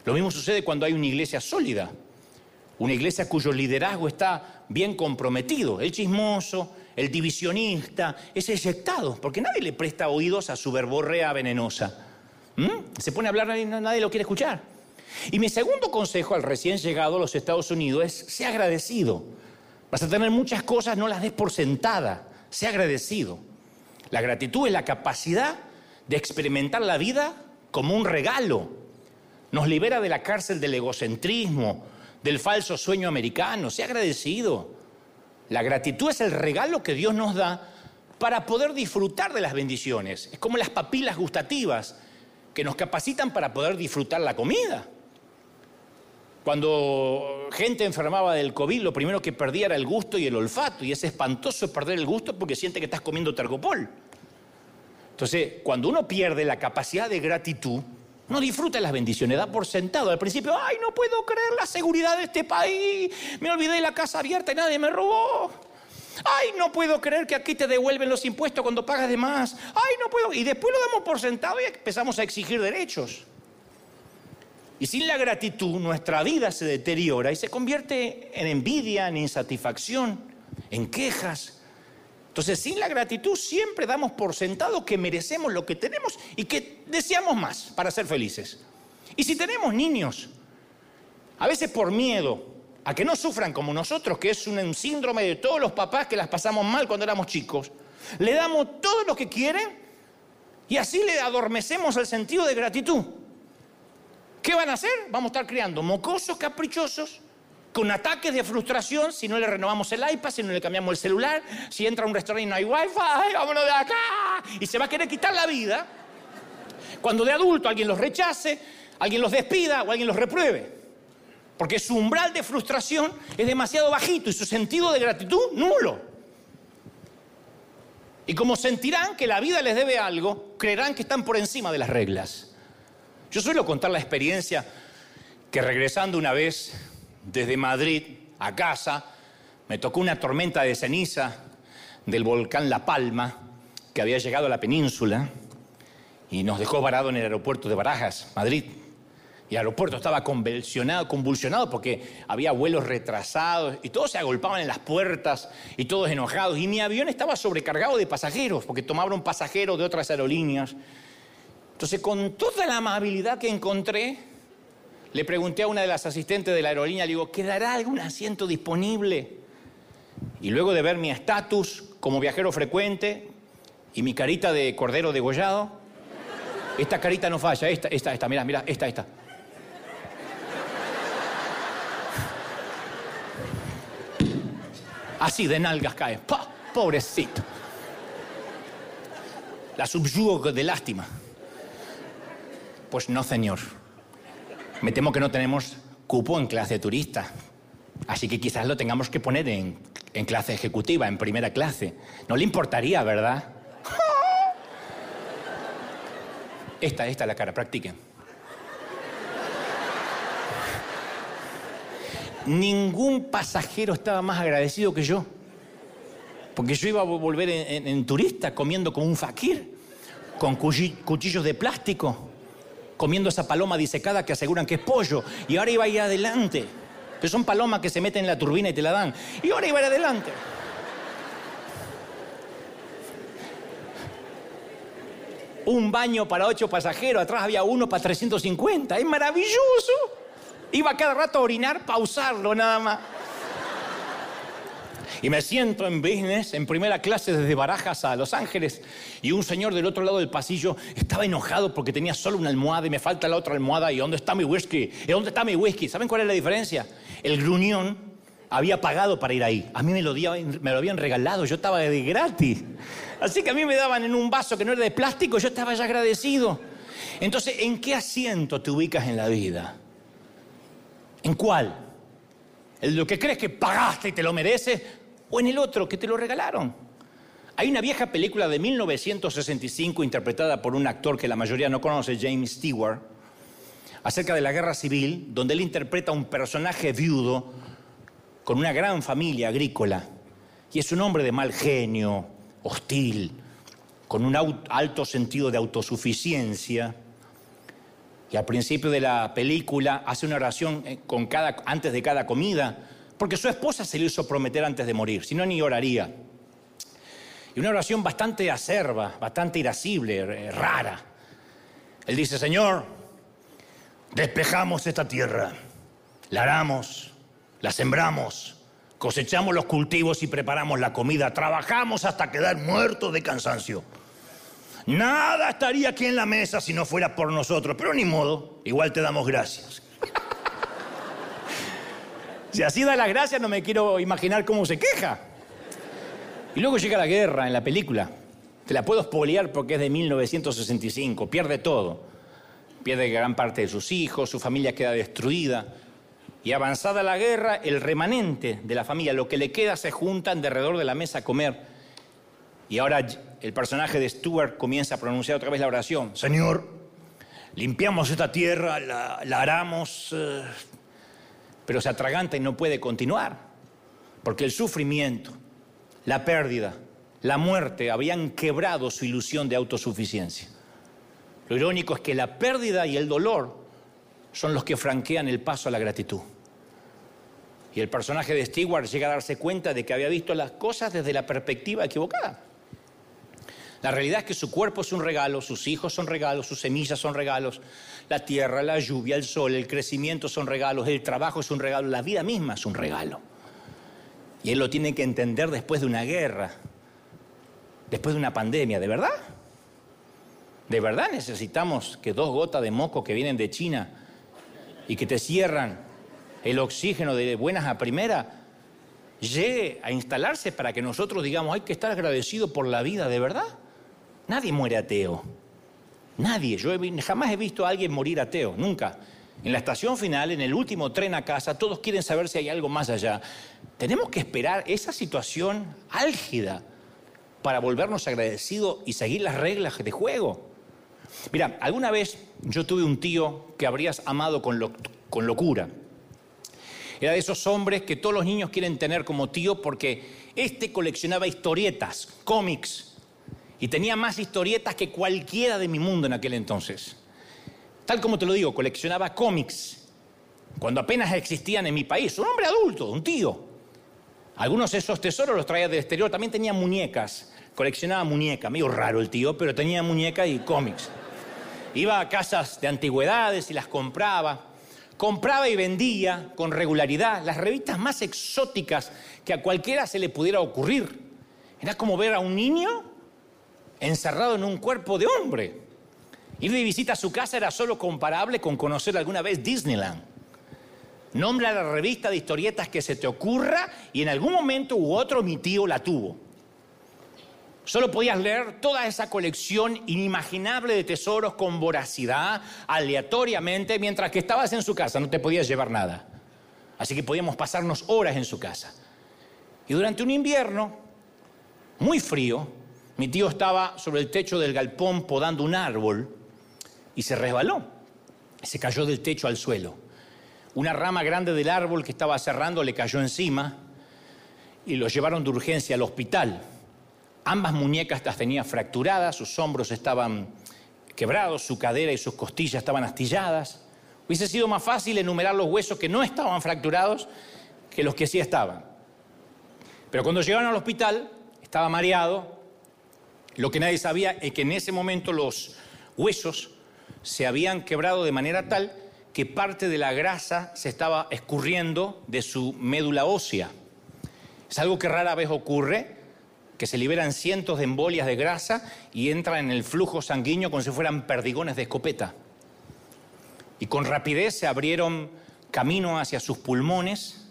Lo mismo sucede cuando hay una iglesia sólida. Una iglesia cuyo liderazgo está bien comprometido. El chismoso, el divisionista, es eyectado, porque nadie le presta oídos a su verborrea venenosa. ¿Mm? Se pone a hablar, nadie, nadie lo quiere escuchar. Y mi segundo consejo al recién llegado a los Estados Unidos es, sea agradecido. Vas a tener muchas cosas, no las des por sentada, sea agradecido. La gratitud es la capacidad de experimentar la vida como un regalo. Nos libera de la cárcel del egocentrismo, del falso sueño americano. Sea agradecido. La gratitud es el regalo que Dios nos da para poder disfrutar de las bendiciones. Es como las papilas gustativas que nos capacitan para poder disfrutar la comida. Cuando gente enfermaba del COVID, lo primero que perdía era el gusto y el olfato, y es espantoso perder el gusto porque siente que estás comiendo tergopol. Entonces, cuando uno pierde la capacidad de gratitud, no disfruta las bendiciones, da por sentado. Al principio, ay, no puedo creer la seguridad de este país. Me olvidé la casa abierta y nadie me robó. Ay, no puedo creer que aquí te devuelven los impuestos cuando pagas de más. Ay, no puedo. Y después lo damos por sentado y empezamos a exigir derechos. Y sin la gratitud, nuestra vida se deteriora y se convierte en envidia, en insatisfacción, en quejas, entonces, sin la gratitud siempre damos por sentado que merecemos lo que tenemos y que deseamos más para ser felices. Y si tenemos niños, a veces por miedo a que no sufran como nosotros, que es un síndrome de todos los papás que las pasamos mal cuando éramos chicos, le damos todo lo que quieren y así le adormecemos el sentido de gratitud. ¿Qué van a hacer? Vamos a estar criando mocosos caprichosos con ataques de frustración si no le renovamos el iPad, si no le cambiamos el celular, si entra a un restaurante y no hay wifi, vámonos de acá, y se va a querer quitar la vida. Cuando de adulto alguien los rechace, alguien los despida o alguien los repruebe. Porque su umbral de frustración es demasiado bajito y su sentido de gratitud nulo. Y como sentirán que la vida les debe algo, creerán que están por encima de las reglas. Yo suelo contar la experiencia que regresando una vez desde Madrid a casa, me tocó una tormenta de ceniza del volcán La Palma que había llegado a la península y nos dejó varado en el aeropuerto de Barajas, Madrid. Y el aeropuerto estaba convulsionado, convulsionado porque había vuelos retrasados y todos se agolpaban en las puertas y todos enojados. Y mi avión estaba sobrecargado de pasajeros porque tomaron pasajeros de otras aerolíneas. Entonces, con toda la amabilidad que encontré, le pregunté a una de las asistentes de la aerolínea, le digo, ¿quedará algún asiento disponible? Y luego de ver mi estatus como viajero frecuente y mi carita de cordero degollado, esta carita no falla, esta, esta, esta, mira, mira, esta, esta. Así de nalgas cae. ¡Pah! Pobrecito. La subyugo de lástima. Pues no, señor. Me temo que no tenemos cupo en clase turista. Así que quizás lo tengamos que poner en, en clase ejecutiva, en primera clase. No le importaría, ¿verdad? Esta, esta la cara, practiquen. Ningún pasajero estaba más agradecido que yo. Porque yo iba a volver en, turista comiendo como un fakir, con cuchillos de plástico comiendo esa paloma disecada que aseguran que es pollo. Y ahora iba a ir adelante. Que son palomas que se meten en la turbina y te la dan. Y ahora iba a ir adelante. Un baño para ocho pasajeros, atrás había uno para 350. Es maravilloso. Iba cada rato a orinar, pausarlo nada más. Y me siento en business, en primera clase desde Barajas a Los Ángeles. Y un señor del otro lado del pasillo estaba enojado porque tenía solo una almohada y me falta la otra almohada. ¿Y dónde está mi whisky? ¿Y dónde está mi whisky? ¿Saben cuál es la diferencia? El gruñón había pagado para ir ahí. A mí me lo, me lo habían regalado, yo estaba de gratis. Así que a mí me daban en un vaso que no era de plástico, yo estaba ya agradecido. Entonces, ¿en qué asiento te ubicas en la vida? ¿En cuál? ¿En lo que crees que pagaste y te lo mereces? ¿O en el otro que te lo regalaron? Hay una vieja película de 1965 interpretada por un actor que la mayoría no conoce, James Stewart, acerca de la guerra civil, donde él interpreta a un personaje viudo con una gran familia agrícola. Y es un hombre de mal genio, hostil, con un alto sentido de autosuficiencia y al principio de la película hace una oración eh, con cada, antes de cada comida, porque su esposa se le hizo prometer antes de morir, si no ni oraría. Y una oración bastante acerba, bastante irascible, eh, rara. Él dice, Señor, despejamos esta tierra, la aramos, la sembramos, cosechamos los cultivos y preparamos la comida, trabajamos hasta quedar muertos de cansancio. Nada estaría aquí en la mesa si no fuera por nosotros, pero ni modo, igual te damos gracias. Si así da las gracias, no me quiero imaginar cómo se queja. Y luego llega la guerra en la película. Te la puedo espolear porque es de 1965, pierde todo. Pierde gran parte de sus hijos, su familia queda destruida. Y avanzada la guerra, el remanente de la familia, lo que le queda, se juntan alrededor de la mesa a comer y ahora el personaje de Stuart comienza a pronunciar otra vez la oración. Señor, limpiamos esta tierra, la, aramos, eh, pero se atraganta y no puede continuar, porque el sufrimiento, la pérdida, la muerte habían quebrado su ilusión de autosuficiencia. Lo irónico es que la pérdida y el dolor son los que franquean el paso a la gratitud. Y el personaje de Stewart llega a darse cuenta de que había visto las cosas desde la perspectiva equivocada. La realidad es que su cuerpo es un regalo, sus hijos son regalos, sus semillas son regalos, la tierra, la lluvia, el sol, el crecimiento son regalos, el trabajo es un regalo, la vida misma es un regalo. Y él lo tiene que entender después de una guerra, después de una pandemia, ¿de verdad? ¿De verdad necesitamos que dos gotas de moco que vienen de China y que te cierran el oxígeno de buenas a primera llegue a instalarse para que nosotros digamos hay que estar agradecidos por la vida, ¿de verdad? Nadie muere ateo. Nadie. Yo jamás he visto a alguien morir ateo, nunca. En la estación final, en el último tren a casa, todos quieren saber si hay algo más allá. Tenemos que esperar esa situación álgida para volvernos agradecidos y seguir las reglas de juego. Mira, alguna vez yo tuve un tío que habrías amado con, con locura. Era de esos hombres que todos los niños quieren tener como tío porque este coleccionaba historietas, cómics, y tenía más historietas que cualquiera de mi mundo en aquel entonces. Tal como te lo digo, coleccionaba cómics cuando apenas existían en mi país. Un hombre adulto, un tío. Algunos de esos tesoros los traía del exterior. También tenía muñecas. Coleccionaba muñecas. Medio raro el tío, pero tenía muñecas y cómics. Iba a casas de antigüedades y las compraba. Compraba y vendía con regularidad las revistas más exóticas que a cualquiera se le pudiera ocurrir. Era como ver a un niño encerrado en un cuerpo de hombre. Ir de visita a su casa era solo comparable con conocer alguna vez Disneyland. Nombra la revista de historietas que se te ocurra y en algún momento u otro mi tío la tuvo. Solo podías leer toda esa colección inimaginable de tesoros con voracidad, aleatoriamente, mientras que estabas en su casa, no te podías llevar nada. Así que podíamos pasarnos horas en su casa. Y durante un invierno muy frío, mi tío estaba sobre el techo del galpón podando un árbol y se resbaló. Se cayó del techo al suelo. una rama grande del árbol que estaba cerrando le cayó encima y lo llevaron de urgencia al hospital. Ambas muñecas las tenía fracturadas, sus hombros estaban quebrados, su cadera y sus costillas estaban astilladas. Hubiese sido más fácil enumerar los huesos que no estaban fracturados que los que sí estaban. Pero cuando llegaron al hospital, estaba mareado. Lo que nadie sabía es que en ese momento los huesos se habían quebrado de manera tal que parte de la grasa se estaba escurriendo de su médula ósea. Es algo que rara vez ocurre, que se liberan cientos de embolias de grasa y entran en el flujo sanguíneo como si fueran perdigones de escopeta. Y con rapidez se abrieron camino hacia sus pulmones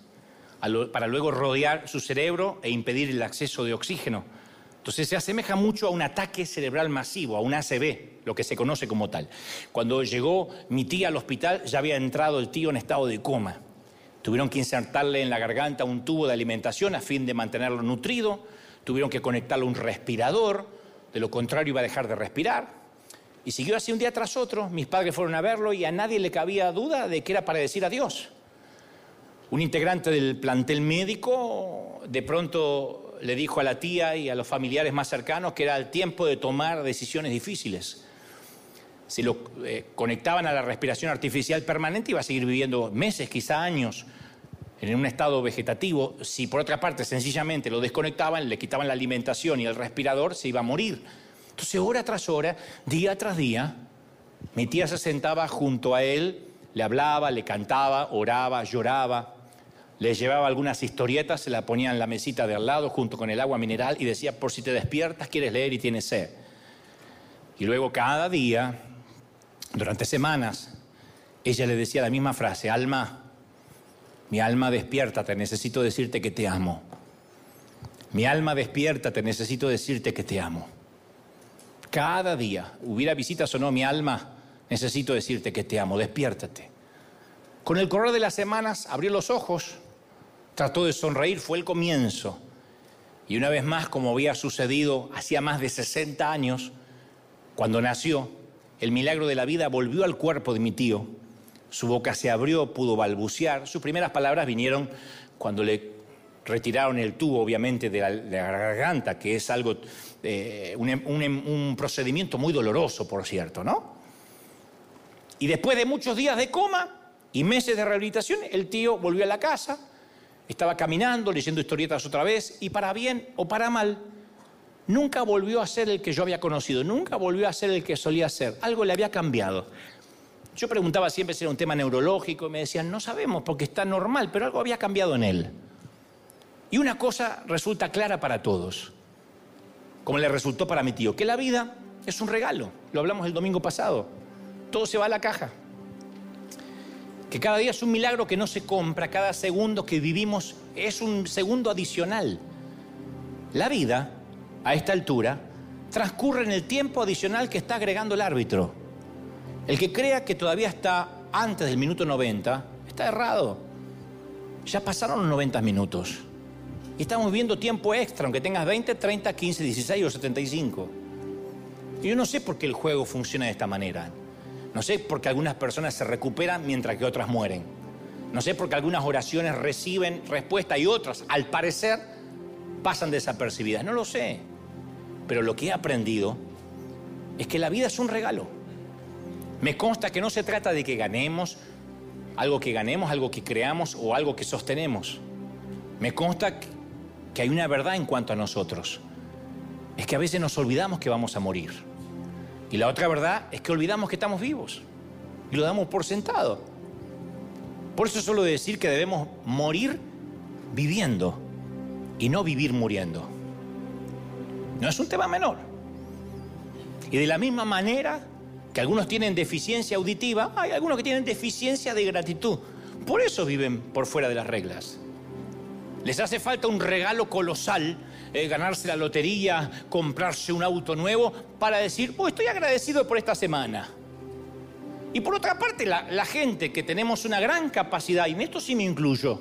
para luego rodear su cerebro e impedir el acceso de oxígeno. Entonces se asemeja mucho a un ataque cerebral masivo, a un ACV, lo que se conoce como tal. Cuando llegó mi tía al hospital ya había entrado el tío en estado de coma. Tuvieron que insertarle en la garganta un tubo de alimentación a fin de mantenerlo nutrido, tuvieron que conectarle un respirador, de lo contrario iba a dejar de respirar. Y siguió así un día tras otro, mis padres fueron a verlo y a nadie le cabía duda de que era para decir adiós. Un integrante del plantel médico de pronto le dijo a la tía y a los familiares más cercanos que era el tiempo de tomar decisiones difíciles. Si lo eh, conectaban a la respiración artificial permanente iba a seguir viviendo meses, quizá años, en un estado vegetativo. Si por otra parte sencillamente lo desconectaban, le quitaban la alimentación y el respirador, se iba a morir. Entonces, hora tras hora, día tras día, mi tía se sentaba junto a él, le hablaba, le cantaba, oraba, lloraba. Les llevaba algunas historietas, se la ponía en la mesita de al lado junto con el agua mineral y decía, por si te despiertas, quieres leer y tienes sed. Y luego cada día, durante semanas, ella le decía la misma frase, alma, mi alma despiértate, necesito decirte que te amo. Mi alma despiértate, necesito decirte que te amo. Cada día, hubiera visitas o no, mi alma, necesito decirte que te amo, despiértate. Con el correr de las semanas abrió los ojos Trató de sonreír, fue el comienzo. Y una vez más, como había sucedido hacía más de 60 años, cuando nació, el milagro de la vida volvió al cuerpo de mi tío. Su boca se abrió, pudo balbucear. Sus primeras palabras vinieron cuando le retiraron el tubo, obviamente, de la, garganta, que es algo, eh, un, un procedimiento muy doloroso, por cierto, ¿no? Y después de muchos días de coma y meses de rehabilitación, el tío volvió a la casa estaba caminando, leyendo historietas otra vez, y para bien o para mal, nunca volvió a ser el que yo había conocido, nunca volvió a ser el que solía ser. Algo le había cambiado. Yo preguntaba siempre si era un tema neurológico y me decían, no sabemos porque está normal, pero algo había cambiado en él. Y una cosa resulta clara para todos, como le resultó para mi tío, que la vida es un regalo. Lo hablamos el domingo pasado. Todo se va a la caja que cada día es un milagro que no se compra, cada segundo que vivimos es un segundo adicional. La vida, a esta altura, transcurre en el tiempo adicional que está agregando el árbitro. El que crea que todavía está antes del minuto 90, está errado. Ya pasaron los 90 minutos. Y estamos viendo tiempo extra, aunque tengas 20, 30, 15, 16 o 75. Y yo no sé por qué el juego funciona de esta manera. No sé por qué algunas personas se recuperan mientras que otras mueren. No sé por qué algunas oraciones reciben respuesta y otras, al parecer, pasan desapercibidas. No lo sé. Pero lo que he aprendido es que la vida es un regalo. Me consta que no se trata de que ganemos algo que ganemos, algo que creamos o algo que sostenemos. Me consta que hay una verdad en cuanto a nosotros. Es que a veces nos olvidamos que vamos a morir. Y la otra verdad es que olvidamos que estamos vivos y lo damos por sentado. Por eso suelo decir que debemos morir viviendo y no vivir muriendo. No es un tema menor. Y de la misma manera que algunos tienen deficiencia auditiva, hay algunos que tienen deficiencia de gratitud. Por eso viven por fuera de las reglas. Les hace falta un regalo colosal eh, ganarse la lotería, comprarse un auto nuevo, para decir, oh, estoy agradecido por esta semana. Y por otra parte, la, la gente que tenemos una gran capacidad, y en esto sí me incluyo,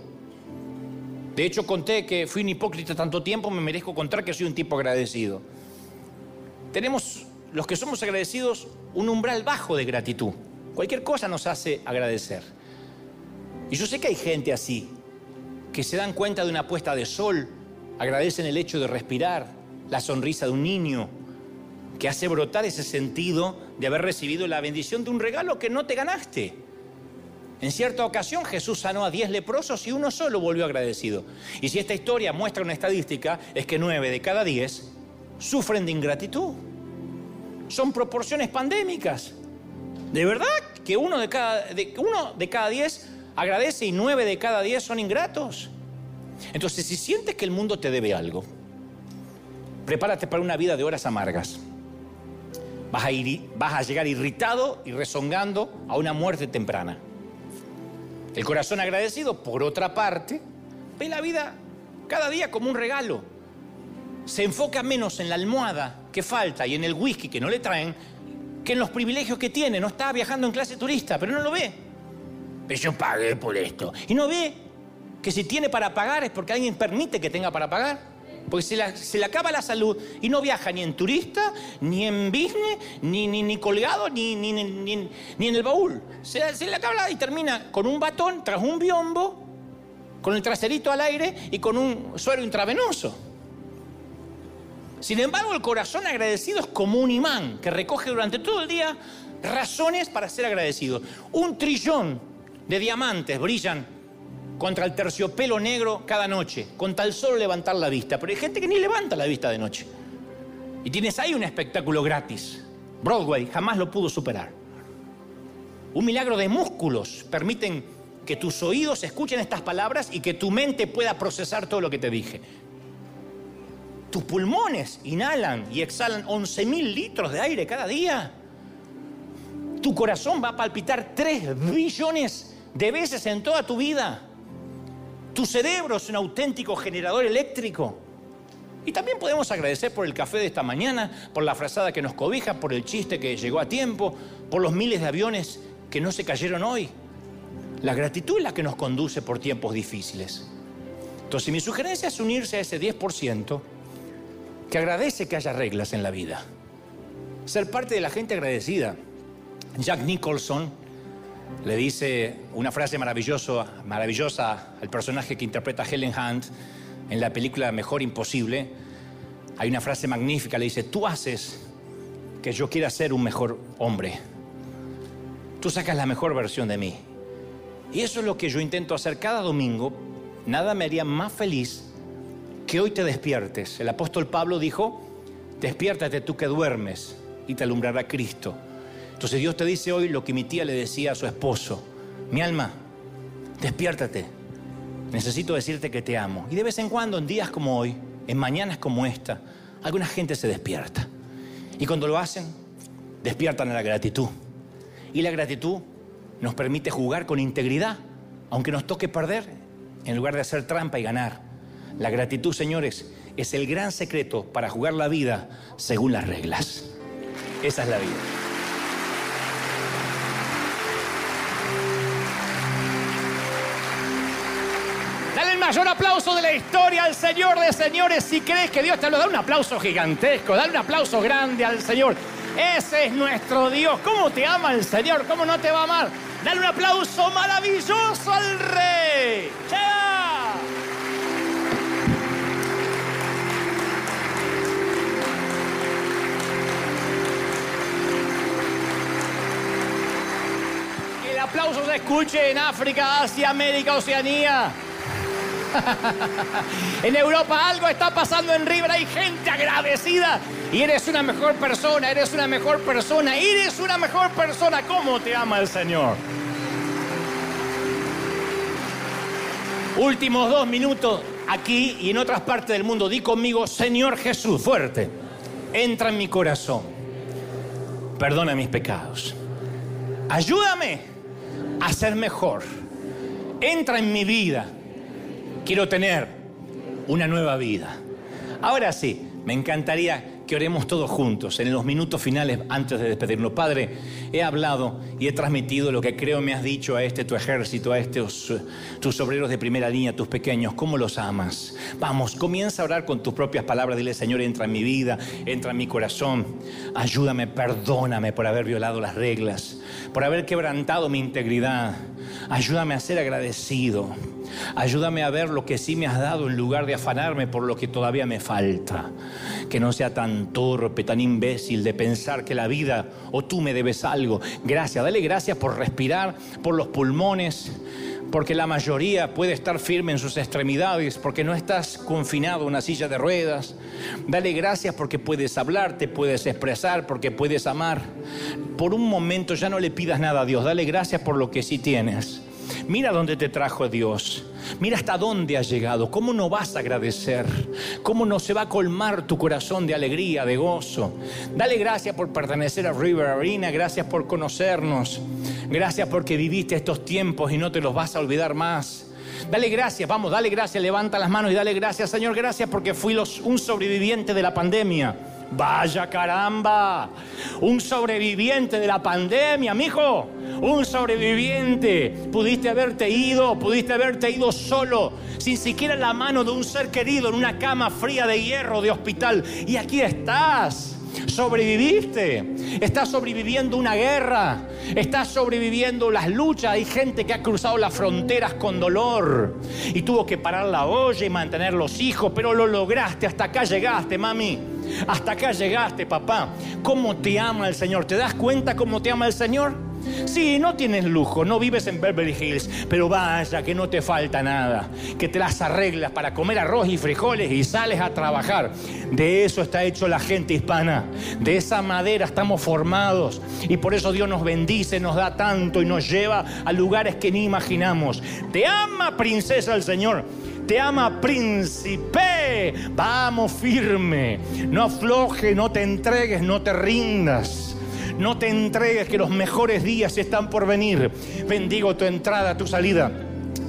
de hecho conté que fui un hipócrita tanto tiempo, me merezco contar que soy un tipo agradecido. Tenemos, los que somos agradecidos, un umbral bajo de gratitud. Cualquier cosa nos hace agradecer. Y yo sé que hay gente así, que se dan cuenta de una puesta de sol, agradecen el hecho de respirar, la sonrisa de un niño, que hace brotar ese sentido de haber recibido la bendición de un regalo que no te ganaste. En cierta ocasión Jesús sanó a 10 leprosos y uno solo volvió agradecido. Y si esta historia muestra una estadística, es que 9 de cada 10 sufren de ingratitud. Son proporciones pandémicas. ¿De verdad que uno de cada, uno de cada 10 agradece y 9 de cada 10 son ingratos? Entonces, si sientes que el mundo te debe algo, prepárate para una vida de horas amargas. Vas a, ir, vas a llegar irritado y rezongando a una muerte temprana. El corazón agradecido, por otra parte, ve la vida cada día como un regalo. Se enfoca menos en la almohada que falta y en el whisky que no le traen que en los privilegios que tiene. No está viajando en clase turista, pero no lo ve. Pero yo pagué por esto. Y no ve que si tiene para pagar es porque alguien permite que tenga para pagar. Porque se le, acaba la salud y no viaja ni en turista, ni en business, ni, ni, colgado, ni, ni, en el baúl. Se, se le acaba y termina con un batón tras un biombo, con el traserito al aire y con un suero intravenoso. Sin embargo, el corazón agradecido es como un imán que recoge durante todo el día razones para ser agradecido. Un trillón de diamantes brillan contra el terciopelo negro cada noche, con tal solo levantar la vista. Pero hay gente que ni levanta la vista de noche. Y tienes ahí un espectáculo gratis. Broadway jamás lo pudo superar. Un milagro de músculos permiten que tus oídos escuchen estas palabras y que tu mente pueda procesar todo lo que te dije. Tus pulmones inhalan y exhalan 11.000 litros de aire cada día. Tu corazón va a palpitar 3 billones de veces en toda tu vida. Tu cerebro es un auténtico generador eléctrico. Y también podemos agradecer por el café de esta mañana, por la frazada que nos cobija, por el chiste que llegó a tiempo, por los miles de aviones que no se cayeron hoy. La gratitud es la que nos conduce por tiempos difíciles. Entonces mi sugerencia es unirse a ese 10% que agradece que haya reglas en la vida. Ser parte de la gente agradecida. Jack Nicholson le dice una frase maravillosa, maravillosa al personaje que interpreta Helen Hunt en la película Mejor Imposible. Hay una frase magnífica, le dice, tú haces que yo quiera ser un mejor hombre. Tú sacas la mejor versión de mí. Y eso es lo que yo intento hacer cada domingo. Nada me haría más feliz que hoy te despiertes. El apóstol Pablo dijo, despiértate tú que duermes y te alumbrará Cristo. Entonces Dios te dice hoy lo que mi tía le decía a su esposo. Mi alma, despiértate. Necesito decirte que te amo. Y de vez en cuando, en días como hoy, en mañanas como esta, alguna gente se despierta. Y cuando lo hacen, despiertan a la gratitud. Y la gratitud nos permite jugar con integridad, aunque nos toque perder, en lugar de hacer trampa y ganar. La gratitud, señores, es el gran secreto para jugar la vida según las reglas. Esa es la vida. Mayor aplauso de la historia al Señor de señores. Si crees que Dios te lo da, un aplauso gigantesco, dale un aplauso grande al Señor. Ese es nuestro Dios. ¿Cómo te ama el Señor? ¿Cómo no te va a amar? Dale un aplauso maravilloso al Rey. ¡Chao! el aplauso se escuche en África, Asia, América, Oceanía. en Europa algo está pasando en River, hay gente agradecida. Y eres una mejor persona, eres una mejor persona, eres una mejor persona. ¿Cómo te ama el Señor? Últimos dos minutos aquí y en otras partes del mundo. Di conmigo, Señor Jesús, fuerte. Entra en mi corazón. Perdona mis pecados. Ayúdame a ser mejor. Entra en mi vida Quiero tener una nueva vida. Ahora sí, me encantaría que oremos todos juntos en los minutos finales antes de despedirnos. Padre, he hablado y he transmitido lo que creo me has dicho a este tu ejército, a estos tus obreros de primera línea, tus pequeños, cómo los amas. Vamos, comienza a orar con tus propias palabras. Dile, Señor, entra en mi vida, entra en mi corazón. Ayúdame, perdóname por haber violado las reglas, por haber quebrantado mi integridad. Ayúdame a ser agradecido. Ayúdame a ver lo que sí me has dado en lugar de afanarme por lo que todavía me falta. Que no sea tan torpe, tan imbécil de pensar que la vida o tú me debes algo. Gracias, dale gracias por respirar, por los pulmones, porque la mayoría puede estar firme en sus extremidades, porque no estás confinado en una silla de ruedas. Dale gracias porque puedes hablar, te puedes expresar, porque puedes amar. Por un momento ya no le pidas nada a Dios, dale gracias por lo que sí tienes. Mira dónde te trajo Dios. Mira hasta dónde has llegado. ¿Cómo no vas a agradecer? ¿Cómo no se va a colmar tu corazón de alegría, de gozo? Dale gracias por pertenecer a River Arena. Gracias por conocernos. Gracias porque viviste estos tiempos y no te los vas a olvidar más. Dale gracias, vamos, dale gracias, levanta las manos y dale gracias, Señor, gracias porque fui un sobreviviente de la pandemia. Vaya caramba, un sobreviviente de la pandemia, mijo, un sobreviviente. Pudiste haberte ido, pudiste haberte ido solo, sin siquiera la mano de un ser querido en una cama fría de hierro de hospital. Y aquí estás. Sobreviviste. Estás sobreviviendo una guerra. Estás sobreviviendo las luchas. Hay gente que ha cruzado las fronteras con dolor y tuvo que parar la olla y mantener los hijos, pero lo lograste. Hasta acá llegaste, mami. Hasta acá llegaste, papá. ¿Cómo te ama el Señor? ¿Te das cuenta cómo te ama el Señor? Sí, no tienes lujo, no vives en Beverly Hills, pero vaya que no te falta nada, que te las arreglas para comer arroz y frijoles y sales a trabajar. De eso está hecho la gente hispana, de esa madera estamos formados y por eso Dios nos bendice, nos da tanto y nos lleva a lugares que ni imaginamos. Te ama, princesa, el Señor. Te ama príncipe. Vamos firme. No afloje, no te entregues, no te rindas. No te entregues que los mejores días están por venir. Bendigo tu entrada, tu salida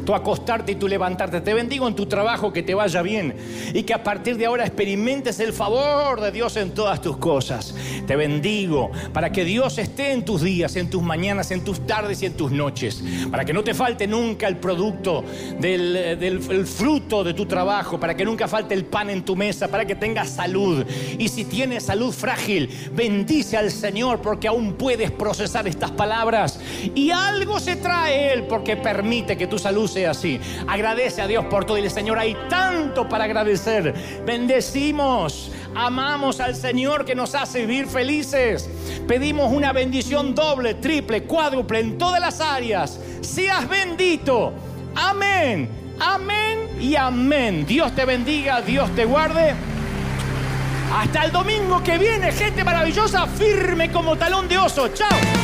tu acostarte y tu levantarte. Te bendigo en tu trabajo, que te vaya bien y que a partir de ahora experimentes el favor de Dios en todas tus cosas. Te bendigo para que Dios esté en tus días, en tus mañanas, en tus tardes y en tus noches. Para que no te falte nunca el producto del, fruto de tu trabajo, para que nunca falte el pan en tu mesa, para que tengas salud. Y si tienes salud frágil, bendice al Señor porque aún puedes procesar estas palabras. Y algo se trae Él porque permite que tu salud sea así. Agradece a Dios por todo. Y Señor, hay tanto para agradecer. Bendecimos, amamos al Señor que nos hace vivir felices. Pedimos una bendición doble, triple, cuádruple en todas las áreas. Seas bendito. Amén, amén y amén. Dios te bendiga, Dios te guarde. Hasta el domingo que viene, gente maravillosa, firme como talón de oso. Chao.